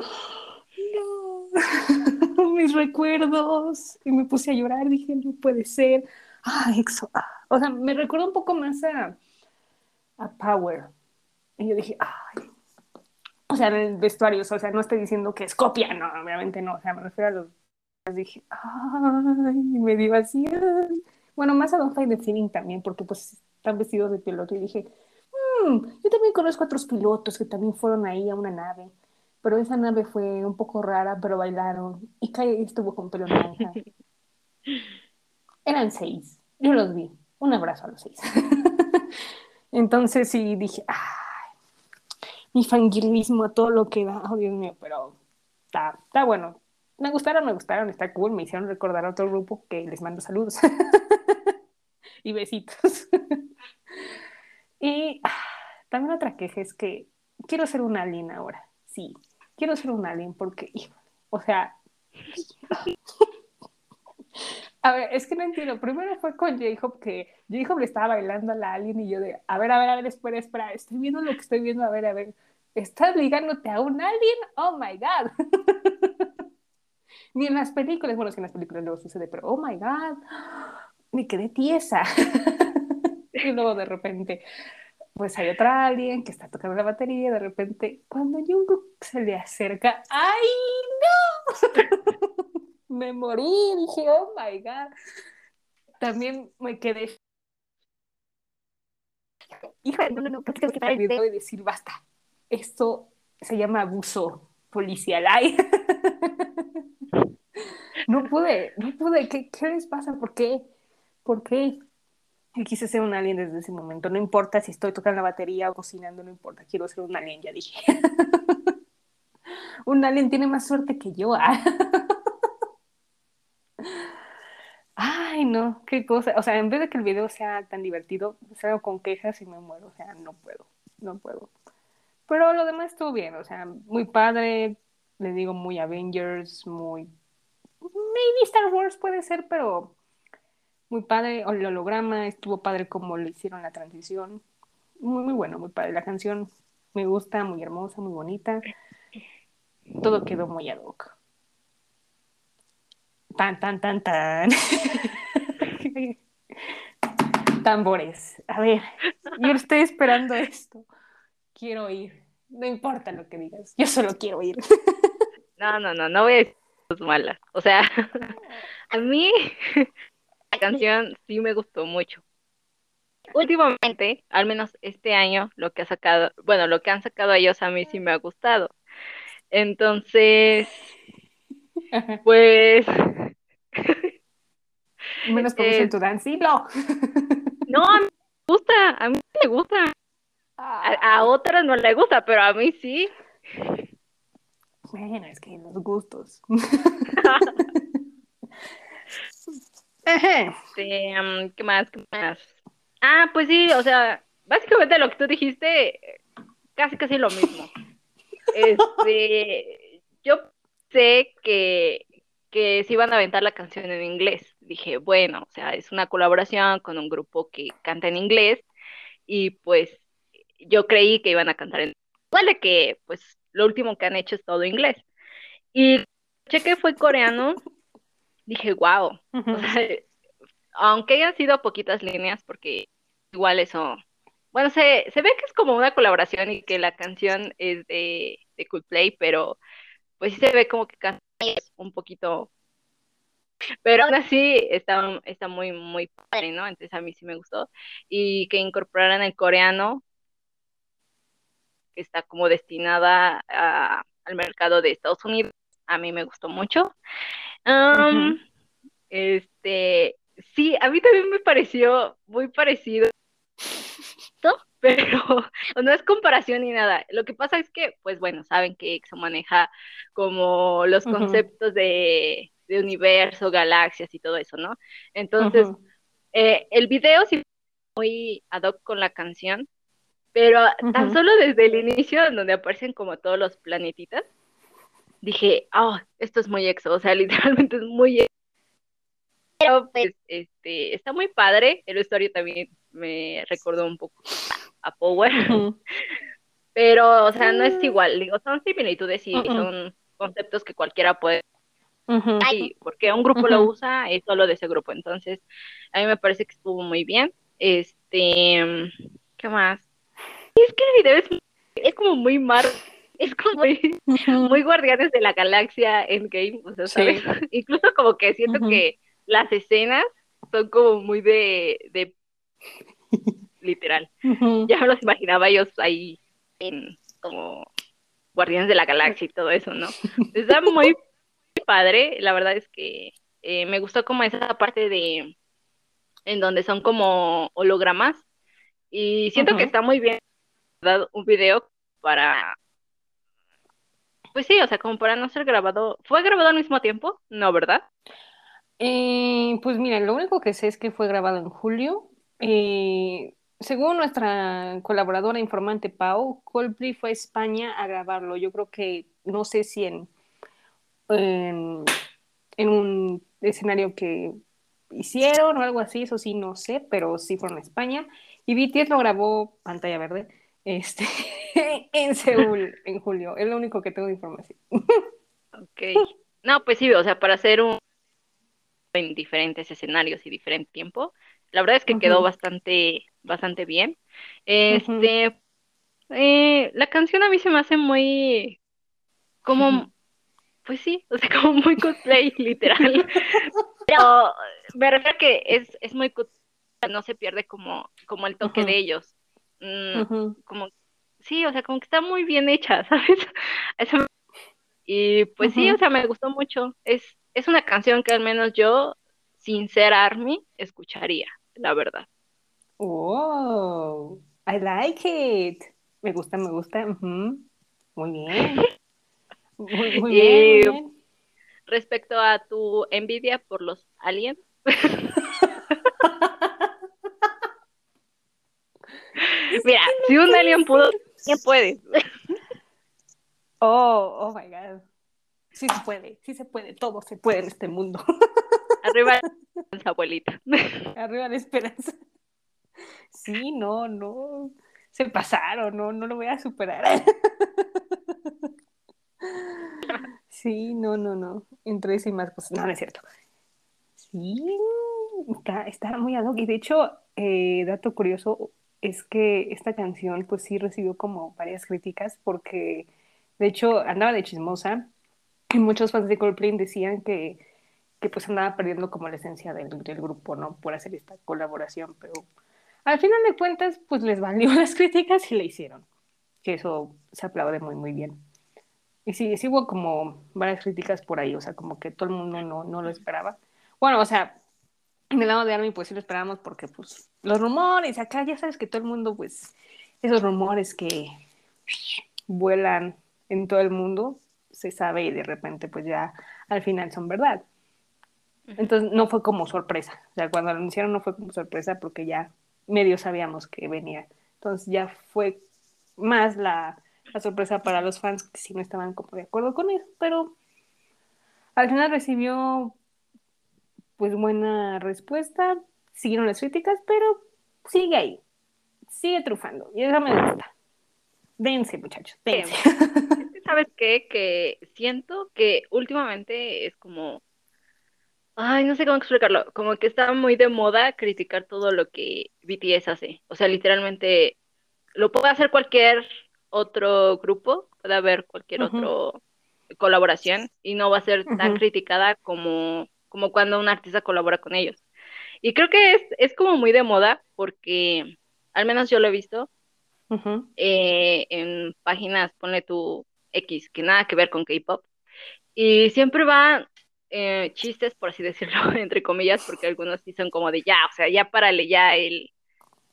no, mis recuerdos. Y me puse a llorar, dije, no puede ser. Ah, Exo. Ah. O sea, me recuerda un poco más a, a Power. Y yo dije, ay. O sea, en el vestuario, o sea, no estoy diciendo que es copia, no, obviamente no. O sea, me refiero a los. Dije, ay, me dio así. Bueno, más a Don't Fight the Feeling también, porque pues están vestidos de piloto y dije, hmm, yo también conozco a otros pilotos que también fueron ahí a una nave, pero esa nave fue un poco rara, pero bailaron y Kai estuvo con pelo naranja. Eran seis, yo los vi. Un abrazo a los seis. Entonces sí dije, ay, mi fangirlismo a todo lo que da, oh Dios mío, pero está, está bueno. Me gustaron, me gustaron, está cool, me hicieron recordar a otro grupo que les mando saludos y besitos. y ah, también otra queja es que quiero ser un alien ahora, sí, quiero ser un alien porque, o sea, a ver, es que no entiendo. Primero fue con J-Hope que J-Hope le estaba bailando a la alien y yo de, a ver, a ver, a ver, espera, espera, estoy viendo lo que estoy viendo, a ver, a ver, ¿estás ligándote a un alien? Oh my god. Ni en las películas, bueno, es que en las películas luego sucede, pero oh my god, me quedé tiesa. y luego de repente, pues hay otra alien que está tocando la batería y de repente, cuando Jungkook se le acerca, ¡ay, no! me morí, dije, oh my god. También me quedé. Hija, no, no, no, tengo que decir, basta. Esto se llama abuso policial. Ay. no pude, no pude. ¿Qué, ¿Qué les pasa? ¿Por qué? ¿Por qué? Yo quise ser un alien desde ese momento. No importa si estoy tocando la batería o cocinando, no importa. Quiero ser un alien, ya dije. un alien tiene más suerte que yo. ¿ah? Ay, no, qué cosa. O sea, en vez de que el video sea tan divertido, salgo con quejas y me muero. O sea, no puedo, no puedo. Pero lo demás estuvo bien, o sea, muy padre. Les digo, muy Avengers, muy. Maybe Star Wars puede ser, pero muy padre. El holograma estuvo padre como le hicieron la transición. Muy, muy bueno, muy padre. La canción me gusta, muy hermosa, muy bonita. Todo quedó muy ad hoc. Tan, tan, tan, tan. Tambores. A ver, yo estoy esperando esto. Quiero ir. No importa lo que digas, yo solo quiero ir. No, no, no, no voy a decir cosas malas. O sea, a mí la canción sí me gustó mucho. Últimamente, al menos este año, lo que ha sacado, bueno, lo que han sacado ellos a mí sí me ha gustado. Entonces, pues Menos eh, en tu dance, no. a mí me gusta, a mí me gusta. A, a, otras no le gusta, pero a mí sí. Bueno, es que los gustos. este, ¿Qué más? ¿Qué más? Ah, pues sí, o sea, básicamente lo que tú dijiste, casi casi lo mismo. Este, yo sé que que se iban a aventar la canción en inglés. Dije, bueno, o sea, es una colaboración con un grupo que canta en inglés y pues yo creí que iban a cantar en de que pues lo último que han hecho es todo inglés. Y cheque fue coreano, dije, wow, aunque hayan sido poquitas líneas, porque igual eso, bueno, se, se ve que es como una colaboración y que la canción es de, de Coldplay, pero pues sí se ve como que canta un poquito, pero aún así está, está muy, muy padre, ¿no? Entonces a mí sí me gustó. Y que incorporaran el coreano, que está como destinada al mercado de Estados Unidos, a mí me gustó mucho. Este, sí, a mí también me pareció muy parecido pero no es comparación ni nada. Lo que pasa es que, pues bueno, saben que EXO maneja como los conceptos de, universo, galaxias y todo eso, ¿no? Entonces, eh, el video sí muy ad hoc con la canción, pero tan solo desde el inicio, en donde aparecen como todos los planetitas, dije, oh, esto es muy EXO, o sea, literalmente es muy EXO. Pero pues, este, está muy padre, el vestuario también me recordó un poco a Power. Pero, o sea, no es mm. igual. Digo, son similitudes y son conceptos que cualquiera puede. porque un grupo lo usa, es solo de ese grupo. Entonces, a mí me parece que estuvo muy bien. Este, ¿qué más? Es que el video es, como muy mar, es como muy, Guardianes de la Galaxia en game, o sea, ¿sabes? Incluso como que siento que las escenas son como muy de, de literal. Ya me los imaginaba ellos ahí en como Guardianes de la Galaxia y todo eso, ¿no? Está muy padre, la verdad es que eh, me gustó como esa parte de en donde son como hologramas y siento que está muy bien dado un video para pues sí, o sea, como para no ser grabado. ¿Fue grabado al mismo tiempo? No, ¿verdad? Eh, pues mira, lo único que sé es que fue grabado en julio. Eh, según nuestra colaboradora informante Pau, Coldplay fue a España a grabarlo. Yo creo que, no sé si en, en, un escenario que hicieron o algo así, eso sí, no sé, pero sí fueron a España. Y BTS lo grabó pantalla verde este, en Seúl en julio. Es lo único que tengo de información. ok. No, pues sí, o sea, para hacer un en diferentes escenarios y diferente tiempo, la verdad es que quedó bastante, bastante bien. Este, eh, la canción a mí se me hace muy, como, pues sí, o sea, como muy cosplay, literal. Pero me refiero a que es, es muy no se pierde como, como el toque de ellos. Mm, como, sí, o sea, como que está muy bien hecha, ¿sabes? y pues sí, o sea, me gustó mucho. Es, es una canción que al menos yo, sin ser Army, escucharía, la verdad. Oh, I like it. Me gusta, me gusta. Muy bien. Muy, bien. Respecto a tu envidia por los aliens. Mira, si un alien pudo, ¿quién puede? Oh, oh my God. Sí se puede, sí se puede, todo se puede en este mundo. Arriba la esperanza, abuelita. Arriba la esperanza. Sí, no, no. Se pasaron, no, no lo voy a superar. Sí, no, no, no. Entre eso y más cosas. No, no es cierto. Sí, está, está muy ad hoc. Y de hecho, eh, dato curioso, es que esta canción pues sí recibió como varias críticas porque de hecho andaba de chismosa y muchos fans de Coldplay decían que, que pues andaba perdiendo como la esencia del, del, grupo, ¿no? Por hacer esta colaboración, pero al final de cuentas pues les valió las críticas y le hicieron, que eso se aplaude muy muy bien. Y sí, sí hubo como varias críticas por ahí, o sea, como que todo el mundo no, no lo esperaba. Bueno, o sea, en el lado de Army pues sí lo esperábamos porque pues los rumores, acá ya sabes que todo el mundo pues esos rumores que vuelan en todo el mundo se sabe y de repente pues ya al final son verdad. Entonces no fue como sorpresa, o sea, cuando lo anunciaron no fue como sorpresa porque ya medio sabíamos que venía. Entonces ya fue más la, la sorpresa para los fans que sí no estaban como de acuerdo con eso, pero al final recibió pues buena respuesta, siguieron las críticas, pero sigue ahí, sigue trufando, y eso me gusta. Dense, muchachos, dense. ¿Sabes qué? Que siento que últimamente es como, ay, no sé cómo explicarlo, como que está muy de moda criticar todo lo que BTS hace. O sea, literalmente lo puede hacer cualquier otro grupo, puede haber cualquier otro colaboración y no va a ser tan criticada como como cuando un artista colabora con ellos. Y creo que es, es como muy de moda porque, al menos yo lo he visto, eh, en páginas, pone tu X, que nada que ver con K-Pop, y siempre van eh, chistes, por así decirlo, entre comillas, porque algunos sí son como de ya, o sea, ya párale ya el...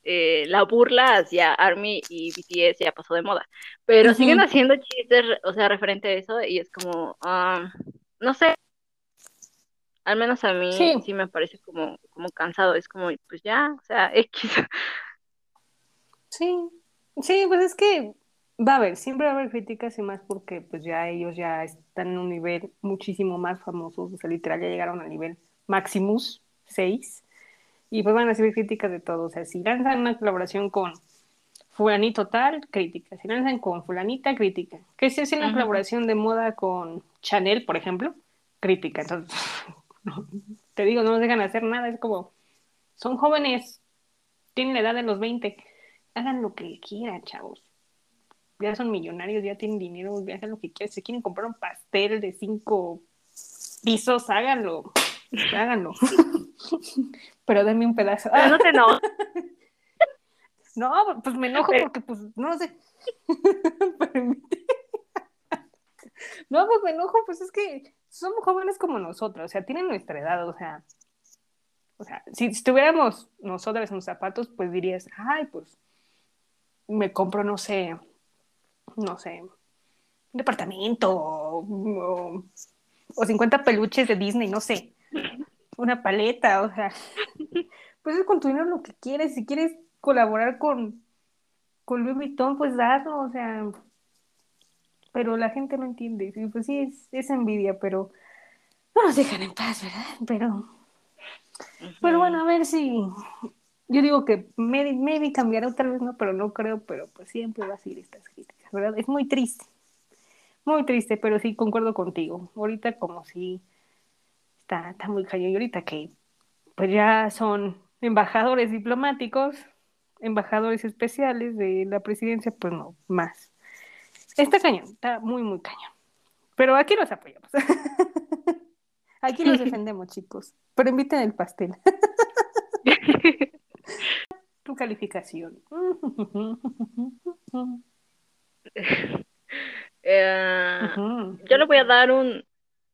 Eh, la burla hacia ARMY y BTS ya pasó de moda, pero siguen haciendo chistes, o sea, referente a eso, y es como, ah, no sé, al menos a mí sí, me parece como, como cansado, es como, pues ya, o sea, X. Sí, sí, pues es que va a haber, siempre va a haber críticas y más porque pues ya ellos ya están en un nivel muchísimo más famoso, o sea, literal ya llegaron al nivel Maximus 6 y pues van a recibir críticas de todo, o sea, si lanzan una colaboración con fulanito tal, crítica, si lanzan con fulanita, crítica, que si hacen una colaboración de moda con Chanel, por ejemplo, crítica, entonces te digo, no nos dejan hacer nada, es como, son jóvenes, tienen la edad de los 20, hagan lo que quieran, chavos. Ya son millonarios, ya tienen dinero, hagan lo que quieran. Si quieren comprar un pastel de cinco pisos, háganlo, háganlo. Pero denme un pedazo. no te no. No, pues me enojo porque, pues, no sé. no, pues me enojo, pues es que somos jóvenes como nosotros, o sea, tienen nuestra edad, o sea, o sea, si estuviéramos nosotros en los zapatos, pues dirías, ay, pues me compro, no sé, no sé, un departamento o, o 50 peluches de Disney, no sé, una paleta, o sea, pues es con tu dinero lo que quieres, si quieres colaborar con, con Louis Vuitton, pues darlo, o sea, pero la gente no entiende, pues sí, es, envidia, pero no nos dejan en paz, ¿verdad? Pero, pero bueno, a ver si, yo digo que maybe, maybe cambiará, tal vez no, pero no creo, pero pues siempre va a seguir estas críticas, ¿verdad? Es muy triste, muy triste, pero sí concuerdo contigo. Ahorita como si está, está muy cañón, y ahorita que pues ya son embajadores diplomáticos, embajadores especiales de la presidencia, pues no, más. Está cañón, está muy, muy cañón. Pero aquí los apoyamos. aquí los defendemos, chicos. Pero inviten el pastel. tu calificación. Eh, yo le voy a dar un,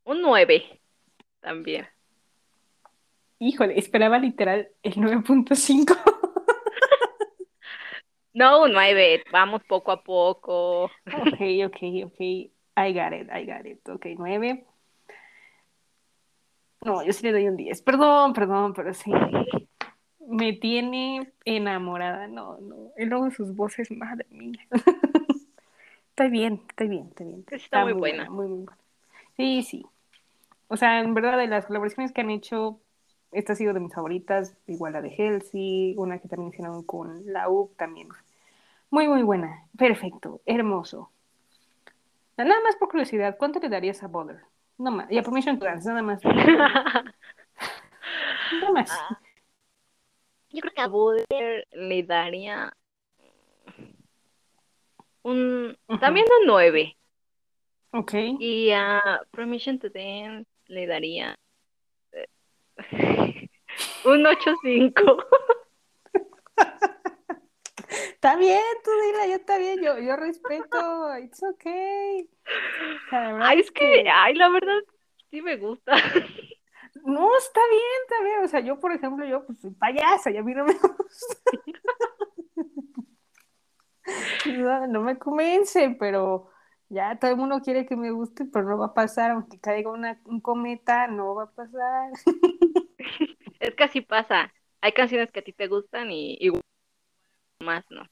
un 9 también. Híjole, esperaba literal el 9.5. no, un 9, vamos poco a poco. ok, ok, ok. I got it, I got it. Ok, 9. No, yo sí le doy un 10. Perdón, perdón, pero sí. Me tiene enamorada. No, no. Y luego sus voces, madre mía. está bien, está bien, está bien. Está, muy, buena. Muy, muy buena. Sí, sí. O sea, en verdad, de las colaboraciones que han hecho, esta ha sido de mis favoritas, igual la de Helsi, una que también hicieron con la U también. Muy, muy buena. Perfecto. Hermoso. Nada más por curiosidad, ¿cuánto le darías a Bother? No más. Y a Permission to Dance, nada más. nada más. Ah, yo creo que a Bother le daría un también un 9. Ok. Y a Permission to Dance le daría un 8-5. Está bien, tú dile, yo está bien, yo, yo respeto, it's okay. ay, es que, ay, la verdad, sí me gusta. No, está bien, está bien. O sea, yo, por ejemplo, yo pues soy payasa y a mí no me gusta. no, no me convence, pero ya todo el mundo quiere que me guste, pero no va a pasar, aunque caiga una, un cometa, no va a pasar. es que así pasa. Hay canciones que a ti te gustan y, más no.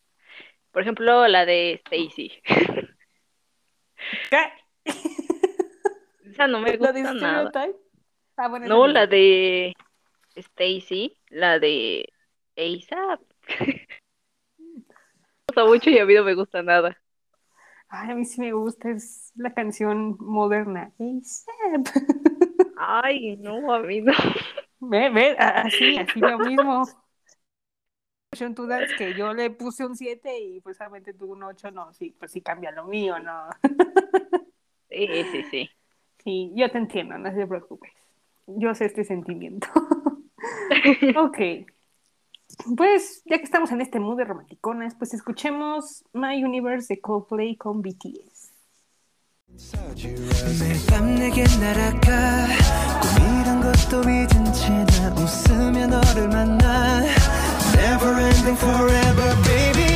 Por ejemplo, la de Stacy. ¿Qué? Esa no me gusta nada. No, la de Stacy, la de ASAP. me gusta mucho y a mí no me gusta nada. Ay, a mí sí me gusta, es la canción moderna. Ay, no, a mí no. Ve, ve, así, así lo mismo. Tú das que yo le puse un 7 y pues solamente tuvo un 8, no, sí, pues sí cambia lo mío, ¿no? Sí, sí, sí. Sí, yo te entiendo, no te preocupes. Yo sé este sentimiento. ok. Pues ya que estamos en este mood de romanticonas, pues escuchemos My Universe de Coldplay con BTS. Never ending forever, baby.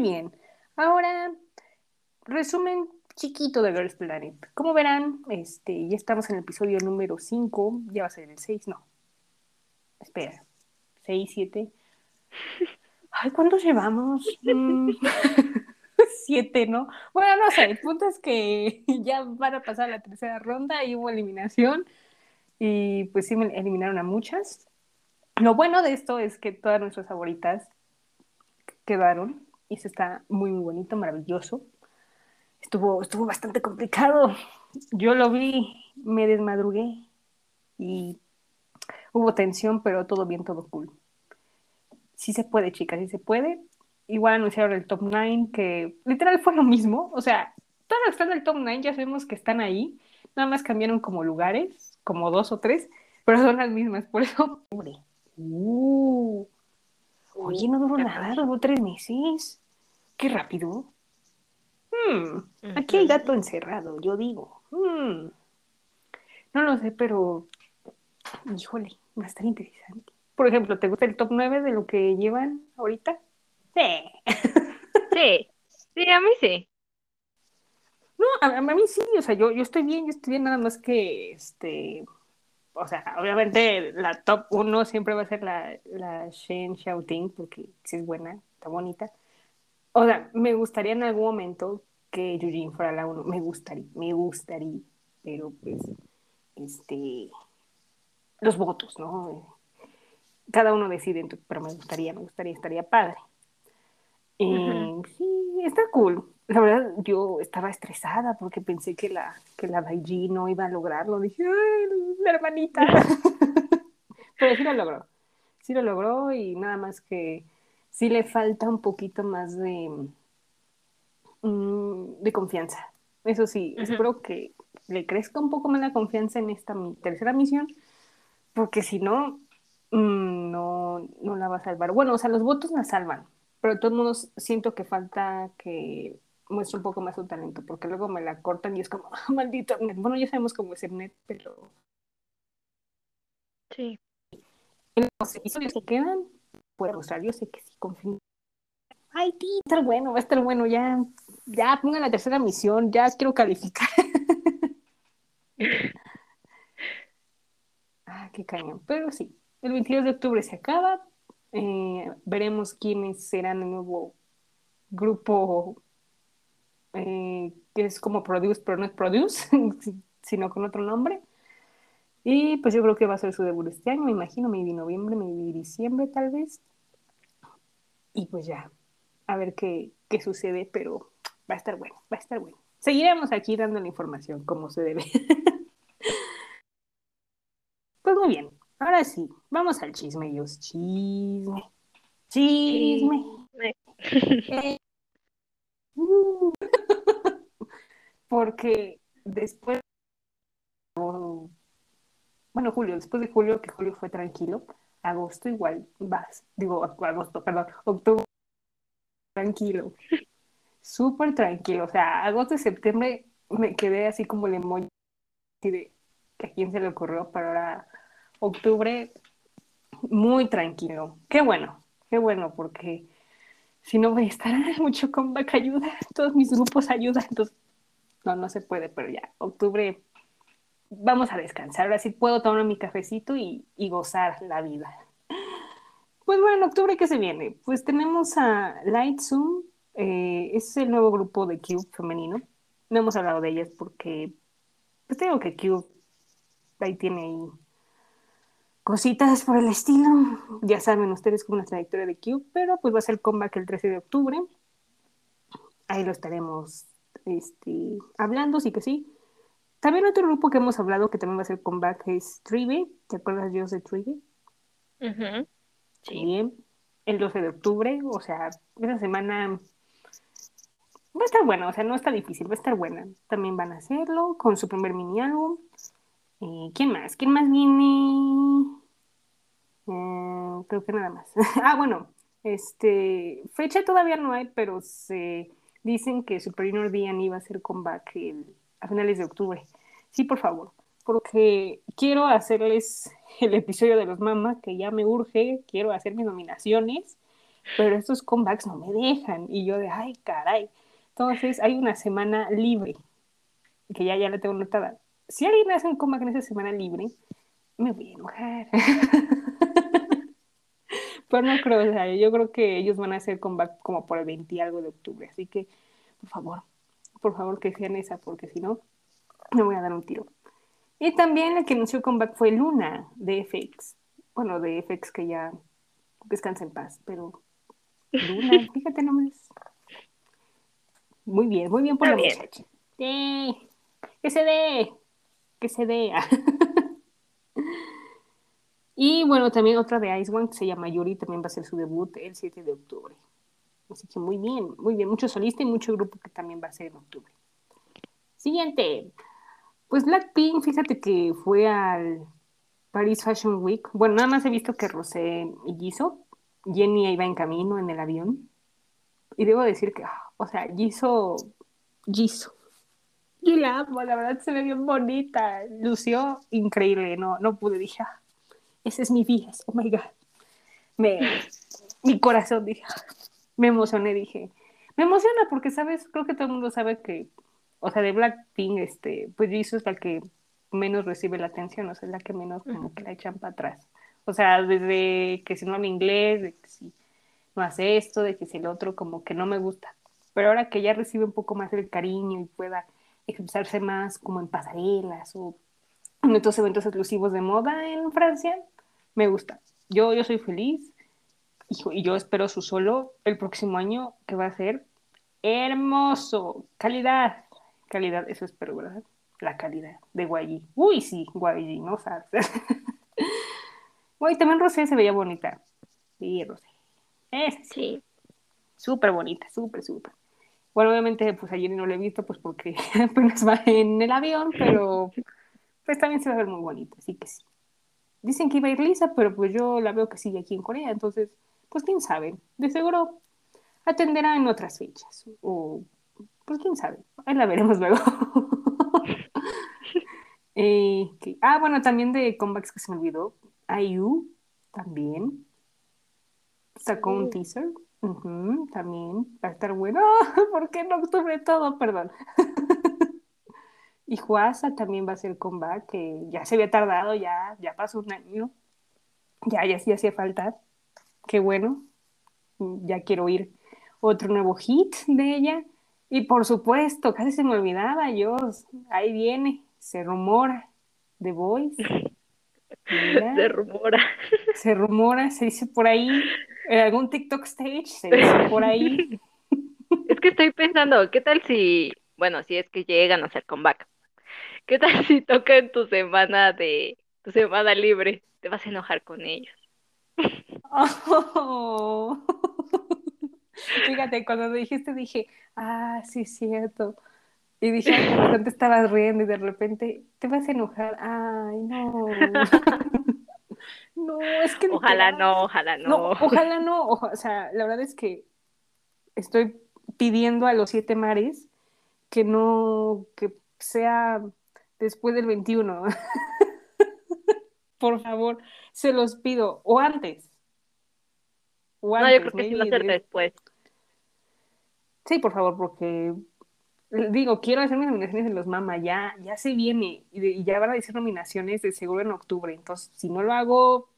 Muy bien. Ahora, resumen chiquito de Girls Planet. Como verán, este, ya estamos en el episodio número 5, ya va a ser el 6, no. Espera, 6, 7. Ay, ¿cuántos llevamos? 7, mm, ¿no? Bueno, no sé, el punto es que ya van a pasar la tercera ronda y hubo eliminación y pues sí me eliminaron a muchas. Lo bueno de esto es que todas nuestras favoritas quedaron y eso está muy, muy bonito, maravilloso. estuvo, estuvo bastante complicado. Yo lo vi, me desmadrugué y hubo tensión, pero todo bien, todo cool. Sí se puede, chicas, sí se puede. Igual anunciaron el top 9, que literal fue lo mismo. O sea, todos los que están en el top 9 ya sabemos que están ahí. Nada más cambiaron como lugares, como dos o tres, pero son las mismas. Por eso, Uh, oye, no duró nada, duró tres meses. Qué rápido. Hmm, aquí hay gato encerrado, yo digo. Hmm. No lo sé, pero híjole, va a estar interesante. Por ejemplo, ¿te gusta el top 9 de lo que llevan ahorita? Sí. Sí, sí, a mí sí. No, a, mí sí, o sea, yo, yo estoy bien, yo estoy bien, nada más que, este, o sea, obviamente la top 1 siempre va a ser la, la Shen Xiaoting, porque sí es buena, está bonita. O sea, me gustaría en algún momento que Yujin fuera la 1, me gustaría, me gustaría, pero pues, este, los votos, ¿no? Cada uno decide, pero me gustaría, me gustaría, estaría padre. Eh, sí, está cool. La verdad, yo estaba estresada porque pensé que la, que la Baiji no iba a lograrlo. Dije, ¡ay, la hermanita! Pero sí lo logró. Sí lo logró y nada más que sí le falta un poquito más de, mm, de confianza. Eso sí, espero que le crezca un poco más la confianza en esta mi tercera misión, porque si no, mm, no, no la va a salvar. Bueno, o sea, los votos la salvan, pero de todos modos siento que falta que muestre un poco más su talento, porque luego me la cortan y es como, ah, maldito Bueno, ya sabemos cómo es el net, pero... Sí. En los episodios que quedan, puede mostrar, yo sé que sí, confío. Ay, tío, va a estar bueno, va a estar bueno, ya, ya, pongan la tercera misión, ya quiero calificar. ah, qué cañón, pero sí, el 22 de octubre se acaba, eh, veremos quiénes serán el nuevo grupo eh, que es como Produce, pero no es Produce, sino con otro nombre. Y pues yo creo que va a ser su debut este año, me imagino, maybe noviembre, maybe diciembre tal vez. Y pues ya, a ver qué, qué sucede, pero va a estar bueno, va a estar bueno. Seguiremos aquí dando la información como se debe. pues muy bien, Ahora sí, vamos al chisme, Dios. Chisme. Chisme. Eh, uh. porque después. bueno, Julio, después de Julio, que Julio fue tranquilo, agosto igual vas. Digo, agosto, perdón, octubre. Tranquilo. Súper tranquilo. O sea, agosto y septiembre me quedé así como el emoji de que a quién se le ocurrió, para ahora octubre muy tranquilo. Qué bueno, qué bueno, porque si no voy a estar mucho con vaca ayuda, todos mis grupos ayudan, entonces no, no se puede, pero ya, octubre vamos a descansar, ahora sí puedo tomar mi cafecito y, gozar la vida. Pues bueno, octubre, ¿qué se viene? Pues tenemos a Light Zoom, eh, es el nuevo grupo de Cube femenino. No hemos hablado de ellas porque, pues tengo que Cube ahí tiene ahí cositas por el estilo. Ya saben ustedes como una trayectoria de Cube, pero pues va a ser comeback el 13 de octubre. Ahí lo estaremos este, hablando, sí que sí. También otro grupo que hemos hablado que también va a ser comeback es Tribe. ¿Te acuerdas, Dios de Tribe? Sí. Bien. El 12 de octubre, o sea, esa semana va a estar buena, o sea, no está difícil, va a estar buena. También van a hacerlo con su primer mini álbum. Eh, ¿Quién más? ¿Quién más viene? Eh, creo que nada más. ah, bueno, este, fecha todavía no hay, pero se dicen que Super Junior Dian iba a hacer comeback a finales de octubre. Sí, por favor, porque quiero hacerles el episodio de los mamás, que ya me urge, quiero hacer mis nominaciones, pero estos comebacks no me dejan. Y yo de, ay, caray. Entonces, hay una semana libre, que ya, ya la tengo notada si alguien hace un comeback en esa semana libre, me voy a enojar. Pero no creo, o sea, yo creo que ellos van a hacer comeback como por el 20 y algo de octubre. Así que, por favor, por favor que sean esa, porque si no, me voy a dar un tiro. Y también la que anunció comeback fue Luna de FX. Bueno, de FX que ya descansa en paz, pero Luna, fíjate nomás. Muy bien, muy bien por la muchacha. que se dé, que se dé. y bueno, también otra de Ice One que se llama Yuri, también va a ser su debut el 7 de octubre. Así que muy bien, muy bien. Mucho solista y mucho grupo que también va a ser en octubre. Siguiente. Pues Blackpink, fíjate que fue al Paris Fashion Week. Bueno, nada más he visto que Rosé y Jisoo, Jenny iba en camino en el avión. Y debo decir que, o sea, Jisoo, Jisoo. Yo la amo, la verdad se ve bien bonita. Lució increíble, no, no pude, dije, ah, ese es mi vida, oh my god. Me, mi corazón, dije, me emocioné, dije, me emociona porque, ¿sabes? Creo que todo el mundo sabe que, o sea, de Blackpink, este, pues Jisoo es la que menos recibe la atención, o sea, es la que menos como que la echan para atrás. O sea, desde que si no habla inglés, de que si no hace esto, de que si el otro, como que no me gusta. Pero ahora que ya recibe un poco más el cariño y pueda expresarse más como en pasarelas o en estos eventos exclusivos de moda en Francia, me gusta. Yo, yo soy feliz y, yo espero su solo el próximo año, que va a ser hermoso. Calidad, calidad, eso espero, ¿verdad? La calidad de Guayi. Uy, sí, Guayi, no sabes. Uy, también Rosé se veía bonita. Sí, Rosé. Es sí. Súper bonita, súper, súper. Bueno, obviamente, pues ayer no lo he visto, pues porque apenas va en el avión, pero pues también se va a ver muy bonita, así que sí. Dicen que iba a ir lisa, pero pues yo la veo que sigue aquí en Corea, entonces pues quién sabe, de seguro atenderá en otras fechas, o pues quién sabe, ahí la veremos luego. Eh, ah, bueno, también de comebacks que se me olvidó, IU también sacó un teaser, también va a estar bueno, porque no octubre todo, perdón. y Juasa también va a ser comeback, que ya se había tardado, ya, ya pasó un año, ya, ya sí hacía falta qué bueno, ya quiero oír otro nuevo hit de ella. Y por supuesto, casi se me olvidaba, yo, ahí viene, se rumora, The Voice. se rumora. Se rumora, se dice por ahí, en algún TikTok stage, se dice por ahí. Es que estoy pensando, ¿qué tal si, bueno, si es que llegan a hacer comeback? ¿Qué tal si toca en tu semana de, tu semana libre? Te vas a enojar con ellos. Oh. Fíjate, cuando me dijiste dije, ah, sí, cierto. Y dije, de repente estabas riendo y de repente te vas a enojar. Ay, no. no, es que. Ojalá no, ojalá no. no. Ojalá no. O sea, la verdad es que estoy pidiendo a los siete mares que no, que sea después del 21. Por favor, se los pido. O antes no, yo creo que sí a ser después. Sí, por favor, porque digo, quiero hacer mis nominaciones en los Mama, ya, ya se viene, y, ya van a decir nominaciones de seguro en octubre, entonces si no lo hago,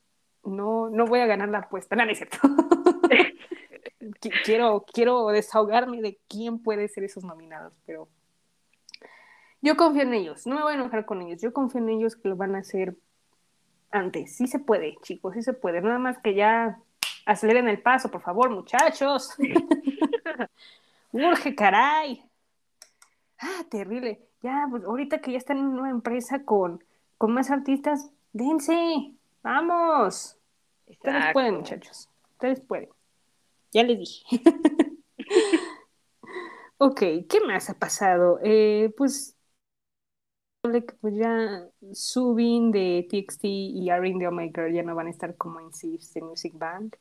no, no voy a ganar la apuesta, no, es cierto. quiero, quiero desahogarme de quién puede ser esos nominados, pero yo confío en ellos, no me voy a enojar con ellos, yo confío en ellos que lo van a hacer antes, sí se puede, chicos, sí se puede, nada más que ya Aceleren el paso, por favor, muchachos. Urge, caray. Ah, terrible. Ya, pues ahorita que ya están en una empresa con, con más artistas, dense. Vamos. Ustedes pueden, muchachos. Ustedes pueden. Ya les dije. ok, ¿qué más ha pasado? Eh, pues pues ya Subin de TXT y Arin de Oh ya no van a estar como en Sieves de Music Band.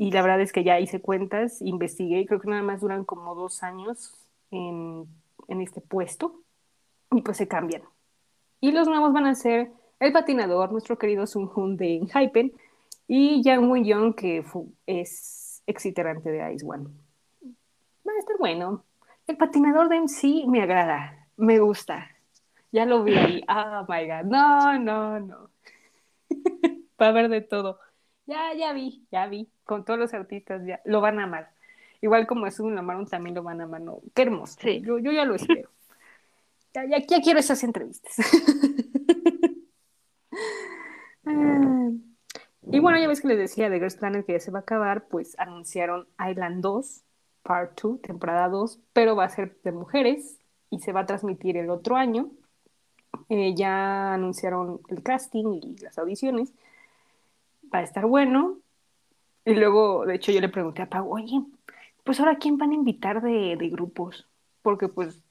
Y la verdad es que ya hice cuentas, investigué, creo que nada más duran como dos años en, este puesto y pues se cambian. Y los nuevos van a ser el patinador, nuestro querido Sun Hoon de Hypen, y Yang Won Young, que es exiterante de Ice One. Va a estar bueno. El patinador de MC me agrada, me gusta. Ya lo vi ahí. Oh my god. No, no, no. Va a haber de todo. Ya, ya vi, ya vi con todos los artistas ya lo van a amar. Igual como es un amaron también lo van a amar. Qué hermoso. Yo, yo ya lo espero. ya, ya, quiero esas entrevistas. Ah. y bueno, ya ves que les decía de Girls Planet que ya se va a acabar, pues anunciaron Island 2, Part 2, temporada 2, pero va a ser de mujeres y se va a transmitir el otro año. Eh, ya anunciaron el casting y las audiciones. Va a estar bueno. Y luego, de hecho, yo le pregunté a Pau, oye, pues ahora quién van a invitar de, de grupos? Porque pues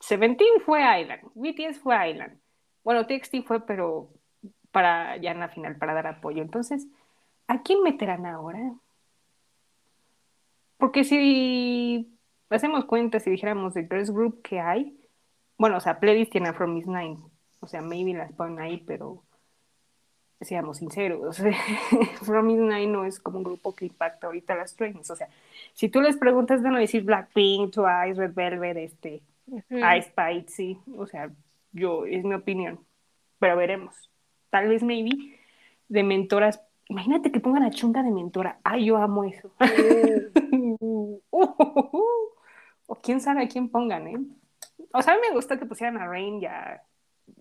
Seventeen fue Island, BTS fue Island. Bueno, TXT fue, pero para ya en la final, para dar apoyo. Entonces, ¿a quién meterán ahora? Porque si hacemos cuenta, si dijéramos de Girls Group que hay, bueno, o sea, Pledis tiene a From Miss Nine, o sea, maybe las ponen ahí, pero seamos sinceros, From Nine no es como un grupo que impacta ahorita las trains, o sea, si tú les preguntas, van a decir Blackpink, Twice, Red Velvet, este, Ice Spice, sí, o sea, yo, es mi opinión, pero veremos, tal vez maybe de mentoras Imagínate que pongan a Chunga de mentora. Ay, yo amo eso. o quién sabe a quién pongan, ¿eh? O sea, a mí me gusta que pusieran a Rain ya,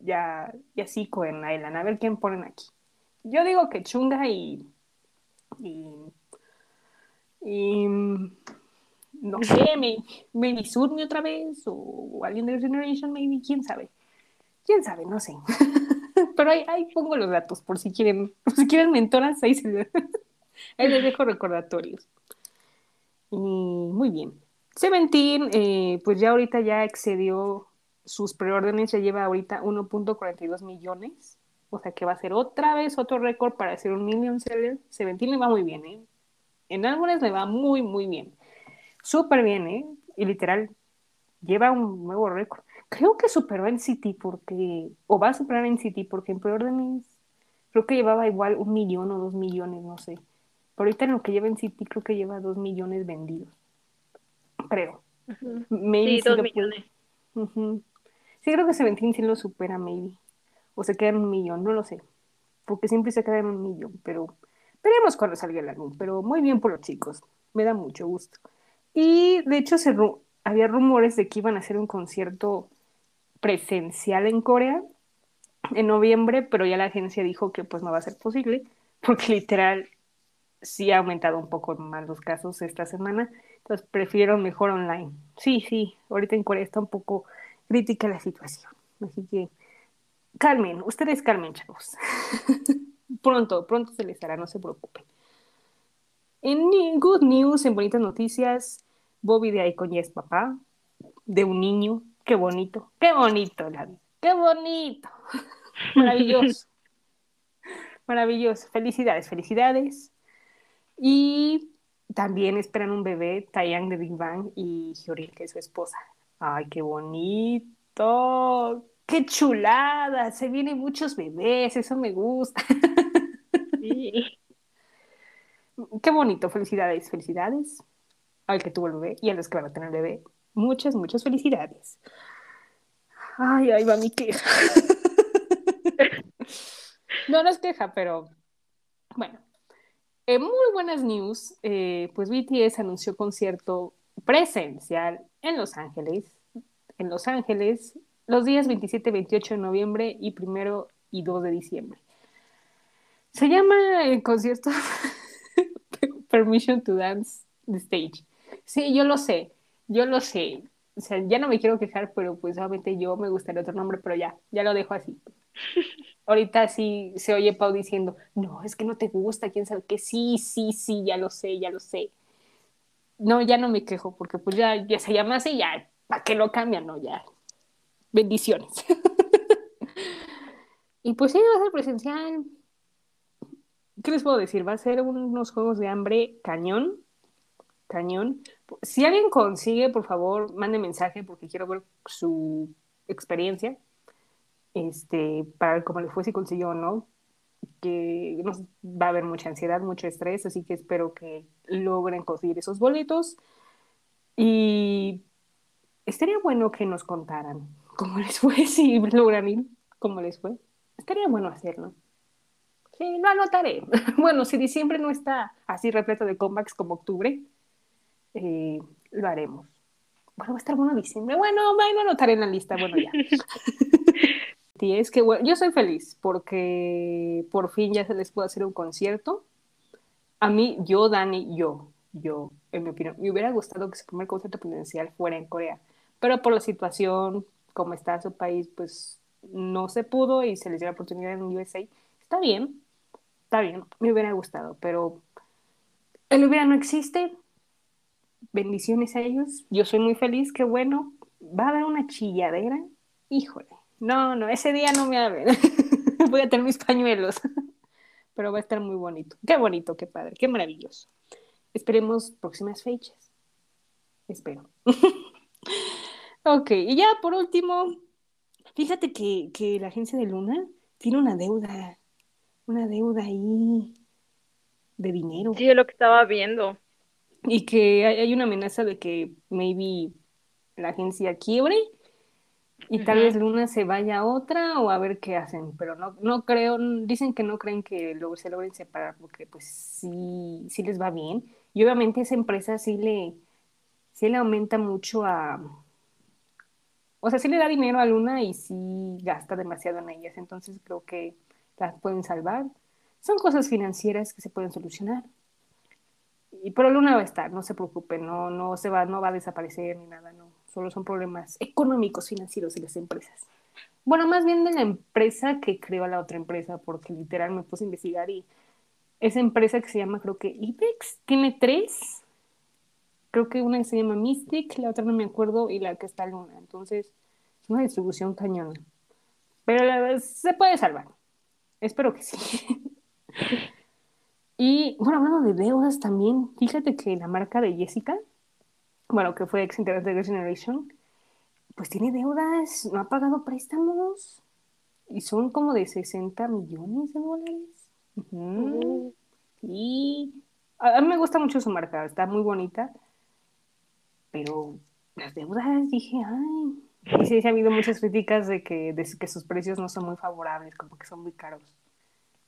ya, ya Zico en Island. A ver quién ponen aquí. Yo digo que Chunga y. y. y no sé, maybe, Surmi otra vez, o, alguien de Generation, maybe, quién sabe. Quién sabe, no sé. Pero ahí, ahí, pongo los datos por si quieren, si quieren mentoras, ahí, se, ahí les dejo recordatorios. Y muy bien. Seventeen, eh, pues ya ahorita ya excedió sus preórdenes, ya lleva ahorita 1.42 millones. O sea que va a ser otra vez otro récord para hacer un million seller. Seventeen le va muy bien, ¿eh? En álbumes le va muy, muy bien. Súper bien, ¿eh? Y literal, lleva un nuevo récord. Creo que superó en City porque, o va a superar en City porque en preórdenes creo que llevaba igual un millón o dos millones, no sé. Pero ahorita en lo que lleva en City creo que lleva dos millones vendidos. Creo. Sí, dos millones. Sí, creo que Seventeen sí lo supera, maybe. O se queda en un millón, no lo sé. Porque siempre se queda en un millón, pero veremos cuando salga el álbum. Pero muy bien por los chicos. Me da mucho gusto. Y de hecho se había rumores de que iban a hacer un concierto presencial en Corea en noviembre, pero ya la agencia dijo que pues no va a ser posible, porque literal sí ha aumentado un poco más los casos esta semana, entonces prefiero mejor online. Sí, sí, ahorita en Corea está un poco crítica la situación, así que calmen, ustedes calmen, chavos. pronto, pronto se les hará, no se preocupen. En Good News, en bonitas noticias, Bobby de ahí con es papá de un niño Qué bonito, qué bonito, Gaby, qué bonito. Maravilloso. Maravilloso. Felicidades, felicidades. Y también esperan un bebé, Taeyang de Big Bang y Hyorin, que es su esposa. Ay, qué bonito. Qué chulada. Se vienen muchos bebés, eso me gusta. Sí. Qué bonito, felicidades, felicidades al que tuvo el bebé y a los que van a tener el bebé. Muchas, muchas felicidades. Ay, ahí va mi queja. no, no es queja, pero bueno. En muy buenas news, eh, pues BTS anunció concierto presencial en Los Ángeles, en Los Ángeles, los días 27, 28 de noviembre y 1 y 2 de diciembre. Se llama el concierto Permission to Dance the Stage. Sí, yo lo sé, yo lo sé. O sea, ya no me quiero quejar, pero pues obviamente yo me gustaría otro nombre, pero ya, ya lo dejo así. Ahorita sí se oye Pau diciendo, no, es que no te gusta, quién sabe qué, sí, sí, sí, ya lo sé, ya lo sé. No, ya no me quejo, porque pues ya, ya se llama así, ya, ¿para qué lo cambian? No, ya. Bendiciones. y pues sí, va a ser presencial. ¿Qué les puedo decir? Va a ser unos juegos de hambre cañón cañón. Si alguien consigue, por favor, mande mensaje porque quiero ver su experiencia, este, para ver cómo le fue, si consiguió o no, que va a haber mucha ansiedad, mucho estrés, así que espero que logren conseguir esos boletos. Y estaría bueno que nos contaran cómo les fue, si logran ir, cómo les fue. Estaría bueno hacerlo. Sí, lo anotaré. Bueno, si diciembre no está así repleto de comebacks como octubre, eh, lo haremos. Bueno, va a estar bueno diciembre. Bueno, va a anotar en la lista. Bueno, ya. y es que bueno, yo soy feliz porque por fin ya se les puede hacer un concierto. A mí, yo, Dani, yo, yo, en mi opinión. Me hubiera gustado que su primer concierto presidencial fuera en Corea, pero por la situación, como está su país, pues no se pudo y se les dio la oportunidad en USA. Está bien, está bien, me hubiera gustado, pero el hubiera no existe. Bendiciones a ellos. Yo soy muy feliz, qué bueno. Va a haber una chilladera. Híjole. No, no, ese día no me ver. Voy a tener mis pañuelos. Pero va a estar muy bonito. Qué bonito, qué padre, qué maravilloso. Esperemos próximas fechas. Espero. ok, y ya por último, fíjate que, que la agencia de Luna tiene una deuda. Una deuda ahí de dinero. Sí, es lo que estaba viendo. Y que hay, hay una amenaza de que maybe la agencia quiebre y tal vez Luna se vaya a otra o a ver qué hacen, pero no, no creo, dicen que no creen que luego se logren separar porque pues sí, sí les va bien. Y obviamente esa empresa sí le, sí le aumenta mucho a, o sea, sí le da dinero a Luna y sí gasta demasiado en ellas, entonces creo que las pueden salvar. Son cosas financieras que se pueden solucionar. Y pero Luna va a estar, no se preocupen, no, no se va, no va a desaparecer ni nada, no solo son problemas económicos, financieros de las empresas. Bueno, más bien de la empresa que creó la otra empresa, porque literal me puse a investigar y esa empresa que se llama, creo que IBEX, tiene tres. Creo que una se llama Mystic, la otra no me acuerdo, y la que está Luna. Entonces, es una distribución cañona. Pero la se puede salvar. Espero que sí. y bueno, hablando de deudas también, fíjate que la marca de Jessica, bueno, que fue ex integrante de Girls' Generation, pues tiene deudas, no ha pagado préstamos y son como de 60 millones de dólares. Y a mí me gusta mucho su marca, está muy bonita, pero las deudas, dije, ay. Y sí, sí ha habido muchas críticas de que, de que sus precios no son muy favorables, como que son muy caros.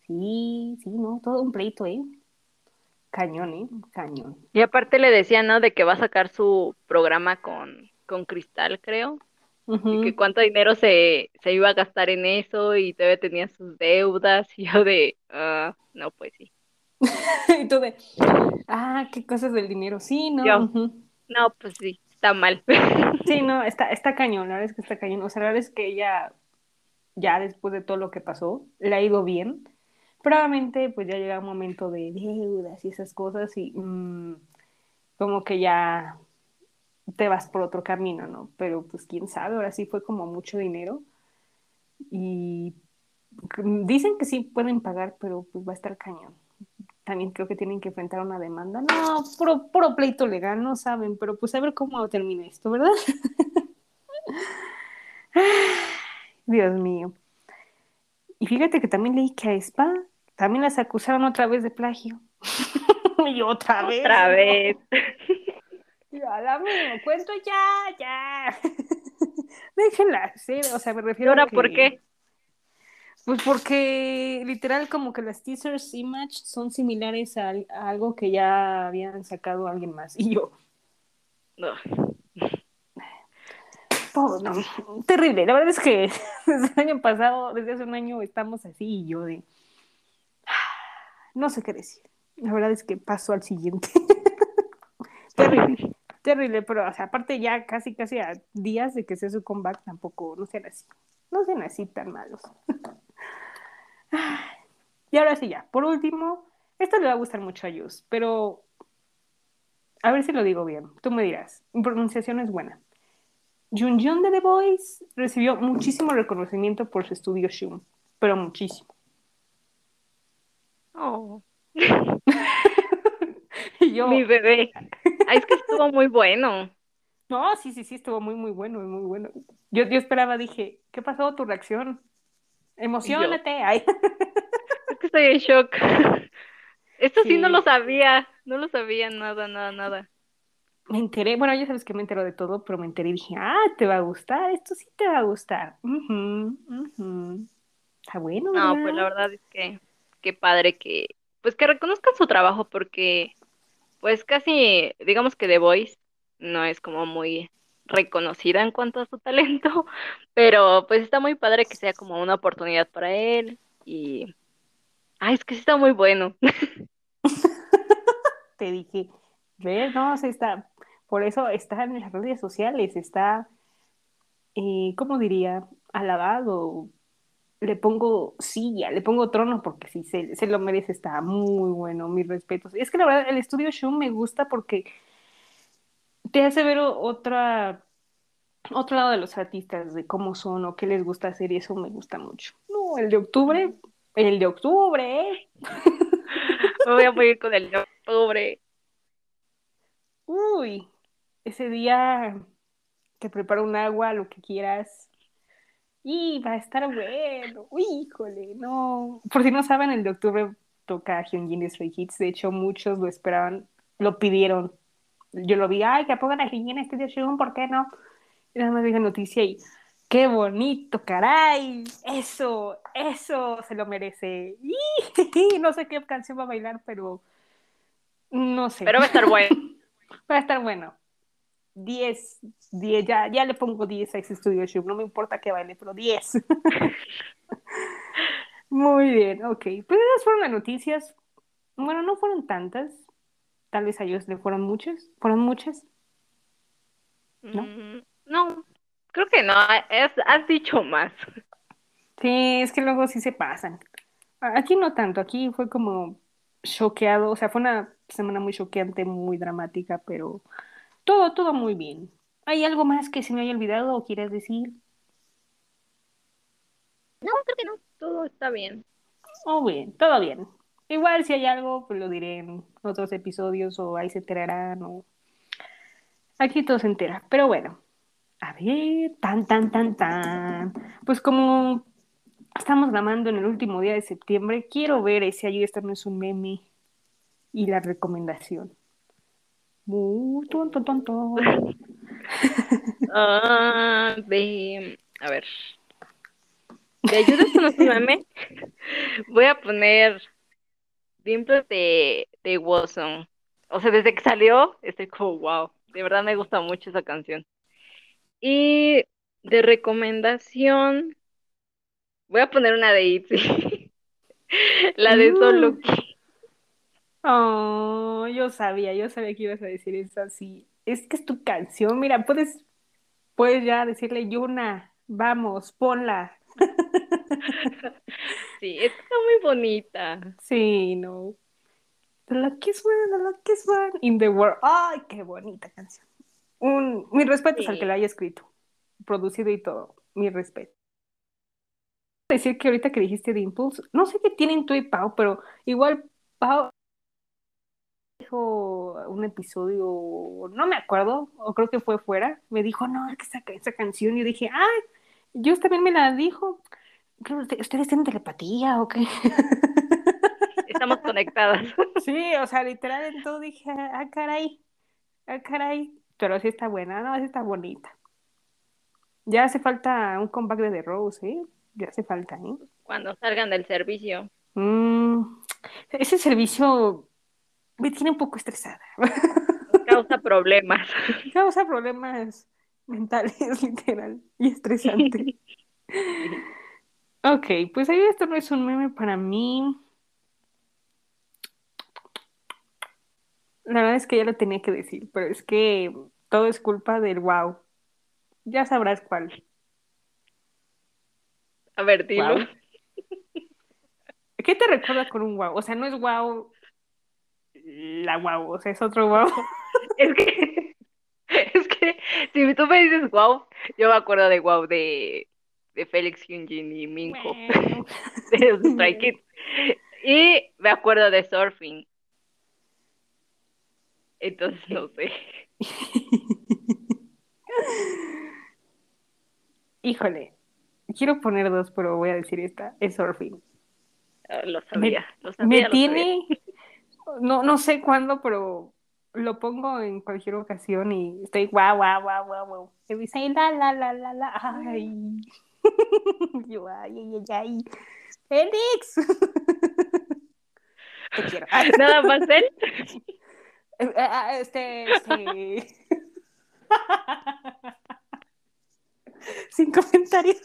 Sí, sí, no, todo un pleito, ¿eh? Cañón, ¿eh? Cañón. Y aparte le decían, ¿no? De que va a sacar su programa con, con Cristal, creo. Y que cuánto dinero se, se iba a gastar en eso y todavía tenía sus deudas. Y yo de, ah, no, pues sí. Y tú de, ah, qué cosas del dinero. Sí, no. Yo. ujú. No, pues sí, está mal. Sí, no, está, está cañón, la verdad es que está cañón. O sea, la verdad es que ella, ya después de todo lo que pasó, le ha ido bien. Probablemente, pues ya llega un momento de deudas y esas cosas y mm, como que ya te vas por otro camino, ¿no? Pero pues quién sabe, ahora sí fue como mucho dinero y dicen que sí pueden pagar, pero pues va a estar cañón. También creo que tienen que enfrentar una demanda. No, puro, puro pleito legal, no saben, pero pues a ver cómo termina esto, ¿verdad? Dios mío. Y fíjate que también leí que a Spa también las acusaron otra vez de plagio. y otra vez. Otra vez. Y a la mismo cuento ya, ya. Déjenla ser, o sea, me ¿Y refiero ahora a que... por qué? Pues porque literal como que las teasers image son similares a, a algo que ya habían sacado alguien más. Y yo, No. no, terrible. La verdad es que desde el año pasado, desde hace un año estamos así y yo de... No sé qué decir. La verdad es que paso al siguiente. terrible, terrible, pero o sea, aparte ya casi casi a días de que sea su comeback tampoco, no sean así. No sean así tan malos. y ahora sí ya, por último, esto le va a gustar mucho a Yus, pero a ver si lo digo bien. Tú me dirás, mi pronunciación es buena. Junjun de The Voice recibió muchísimo reconocimiento por su estudio Shun, pero muchísimo. Oh, yo, mi bebé. Ay, es que estuvo muy bueno. no, sí, sí, sí, estuvo muy, muy bueno, muy bueno. Yo, yo esperaba, dije, ¿qué pasó tu reacción? Emocionate. Ay. Es que estoy en shock. Esto sí. no lo sabía. No lo sabía nada, nada, nada. Me enteré, bueno, ya sabes que me entero de todo, pero me enteré y dije, ah, te va a gustar, esto sí te va a gustar. Ujú, ujú. Está bueno, No, ¿verdad? pues la verdad es que qué padre que, pues que reconozcan su trabajo porque, pues casi, digamos que The Voice no es como muy reconocida en cuanto a su talento, pero pues está muy padre que sea como una oportunidad para él y, ay, es que está muy bueno. Te dije, ¿Ves? No, está. Por eso está en las redes sociales, está, eh, ¿cómo diría? Alabado. Le pongo silla, le pongo trono porque sí, se, se lo merece, está muy bueno, mis respetos. Es que la verdad, el estudio Shun me gusta porque te hace ver otra, otro lado de los artistas, de cómo son o qué les gusta hacer, y eso me gusta mucho. No, el de octubre, el de octubre, ¿eh? Me voy a morir con el de octubre. Uy, ese día te preparo un agua, lo que quieras. Y va a estar bueno. Uy, híjole, no. Por si no saben, el de octubre toca Hyunjin Stray Kids. De hecho, muchos lo esperaban, lo pidieron. Yo lo vi, ay, que pongan a Hyunjin Studio Shun, ¿por qué no? Y nada más vi la noticia y qué bonito, caray. Eso, eso se lo merece. Y no sé qué canción va a bailar, pero no sé. Pero va a estar bueno. va a estar bueno. 10, 10, ya, ya le pongo 10 a ese Studio Shoot, no me importa que baile, pero 10. Muy bien, ok. Pues esas fueron las noticias. Bueno, no fueron tantas. Tal vez a ellos le fueron muchas. ¿Fueron muchas? ¿No? Mm, no, creo que no. Es, has dicho más. Sí, es que luego sí se pasan. Aquí no tanto. Aquí fue como choqueado. O sea, fue una semana muy choqueante, muy dramática, pero todo, todo muy bien. ¿Hay algo más que se me haya olvidado o quieres decir? No, creo que no. Todo está bien. Oh, bien, todo bien. Igual si hay algo, pues lo diré en otros episodios o ahí se enterarán o... Aquí todo se entera. Pero bueno, a ver, tan, tan, tan, tan. Pues como estamos grabando en el último día de septiembre, quiero ver ese allí esto no es un meme y la recomendación. Uh, ton, ton, de, a ver. De ayuda esto no es un meme. Voy a poner Dimples de, de Warzone. O sea, desde que salió, estoy como, wow. De verdad me gusta mucho esa canción. Y de recomendación, voy a poner una de Itzy. La de Solo. Oh, yo sabía, yo sabía que ibas a decir eso así. Es que es tu canción, mira, puedes, puedes ya decirle, Yuna, vamos, ponla. Sí, está muy bonita. Sí, no. The luckiest one, the luckiest one in the world. Ay, qué bonita canción. Un, mi respeto es al que la haya escrito, producido y todo. Mi respeto. Decir que ahorita que dijiste de Impulse, no sé qué tienen tú y Pau, pero igual Pau dijo un episodio, no me acuerdo, o creo que fue fuera, me dijo, no, es que esa, esa canción, y yo dije, ay, yo también me la dijo. ¿Ustedes tienen telepatía o qué? Estamos conectadas. Sí, o sea, literal en todo dije, ah, caray, ah, caray. Pero sí está buena, no, sí está bonita. Ya hace falta un comeback de The Rose, ¿eh? Ya hace falta, ¿eh? Cuando salgan del servicio. Mm, ese servicio me tiene un poco estresada. Causa problemas. Causa problemas mentales, literal, y estresante. ok, pues ahí esto no es un meme para mí. La verdad es que ya lo tenía que decir, pero es que todo es culpa del wow. Ya sabrás cuál. A ver, dilo. Wow. ¿Qué te recuerda con un wow? O sea, no es wow la wow, o sea, es otro wow. es que, es que si tú me dices wow, yo me acuerdo de wow de, de Félix Hyunjin y Minko, de los Kids. Y me acuerdo de Surfing. Entonces, no sé. Híjole, quiero poner dos, pero voy a decir esta, es Surfing. Ah, lo sabía, me, lo sabía. Me lo tiene, sabía. no, no sé cuándo, pero lo pongo en cualquier ocasión y estoy guau, guau, guau, guau, guau. Y dice, la, la, la, la, la, ay. Yo, ay, ay, ay, ay. Félix. Te quiero. Nada más él. Este, este. Sin comentarios.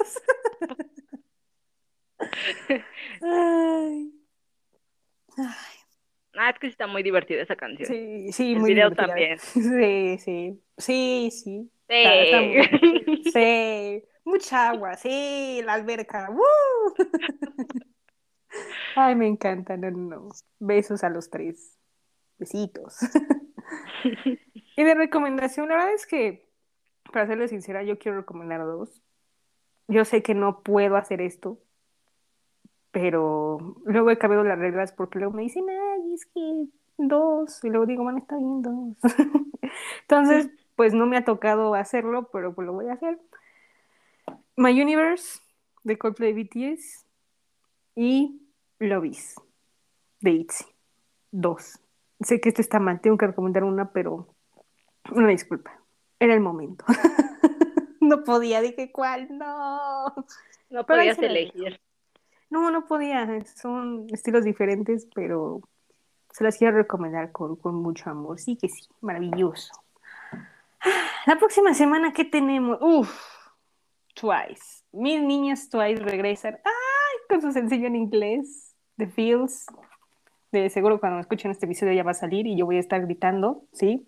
Ay. Ay. Ah, es que está muy divertida esa canción. Sí, sí, El muy video divertida. también. Sí, sí, sí, sí. Sí. Está- está sí, mucha agua, sí, la alberca. ¡woo! Ay, me encanta, no, no. Besos a los tres. Besitos. Y de recomendación, la verdad es que, para serles sincera, yo quiero recomendar dos. Yo sé que no puedo hacer esto, pero luego he cambiado las reglas porque luego me dicen, ay, es que dos. Y luego digo, bueno, está bien, dos. Entonces, pues no me ha tocado hacerlo, pero pues lo voy a hacer. My Universe de Coldplay BTS y Lobbies de ITZY. Dos. Sé que esto está mal, tengo que recomendar una, pero una disculpa. Era el momento. no podía, dije, ¿cuál? No. No Pero podías elegir. No, no podía. Son estilos diferentes, pero se las quiero recomendar con, con mucho amor. Sí que sí, maravilloso. La próxima semana, ¿qué tenemos? Uf, Twice. Mis niñas Twice regresan. ¡Ay! Con su sencillo en inglés. The Feels. De seguro cuando escuchen este episodio ya va a salir y yo voy a estar gritando, ¿sí?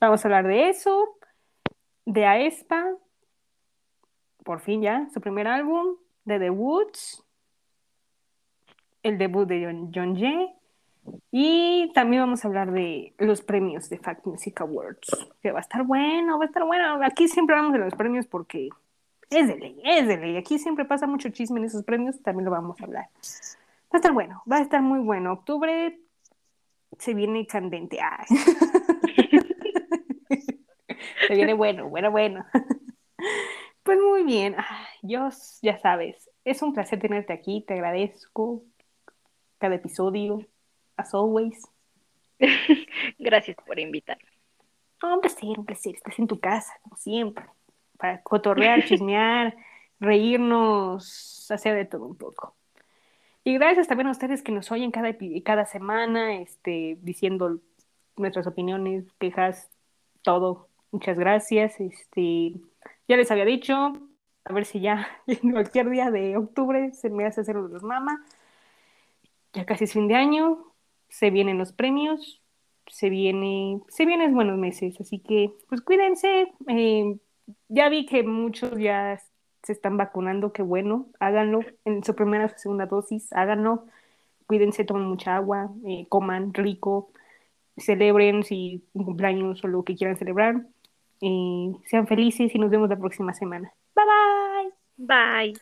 Vamos a hablar de eso. De Aespa. Por fin ya, su primer álbum. De The Woods el debut de John, John Jay. Y también vamos a hablar de los premios de Fact Music Awards, que va a estar bueno, va a estar bueno. Aquí siempre hablamos de los premios porque es de ley, es de ley. Aquí siempre pasa mucho chisme en esos premios, también lo vamos a hablar. Va a estar bueno, va a estar muy bueno. Octubre se viene candente. Ay. se viene bueno, bueno, bueno. Pues muy bien, Ay, Dios, ya sabes, es un placer tenerte aquí, te agradezco cada episodio, as always. Gracias por invitarme. Un placer, un placer, estás en tu casa, como siempre, para cotorrear, chismear, reírnos, hacer de todo un poco. Y gracias también a ustedes que nos oyen cada, cada semana, este, diciendo nuestras opiniones, quejas, todo. Muchas gracias. Este, ya les había dicho, a ver si ya en cualquier día de octubre se me hace hacer los mama. Ya casi es fin de año, se vienen los premios, se viene, se vienen buenos meses, así que pues cuídense. eh, ya vi que muchos ya se están vacunando, qué bueno, háganlo en su primera o su segunda dosis, háganlo, cuídense, tomen mucha agua, eh, coman rico, celebren si un cumpleaños o lo que quieran celebrar, eh, sean felices y nos vemos la próxima semana. Bye bye. Bye.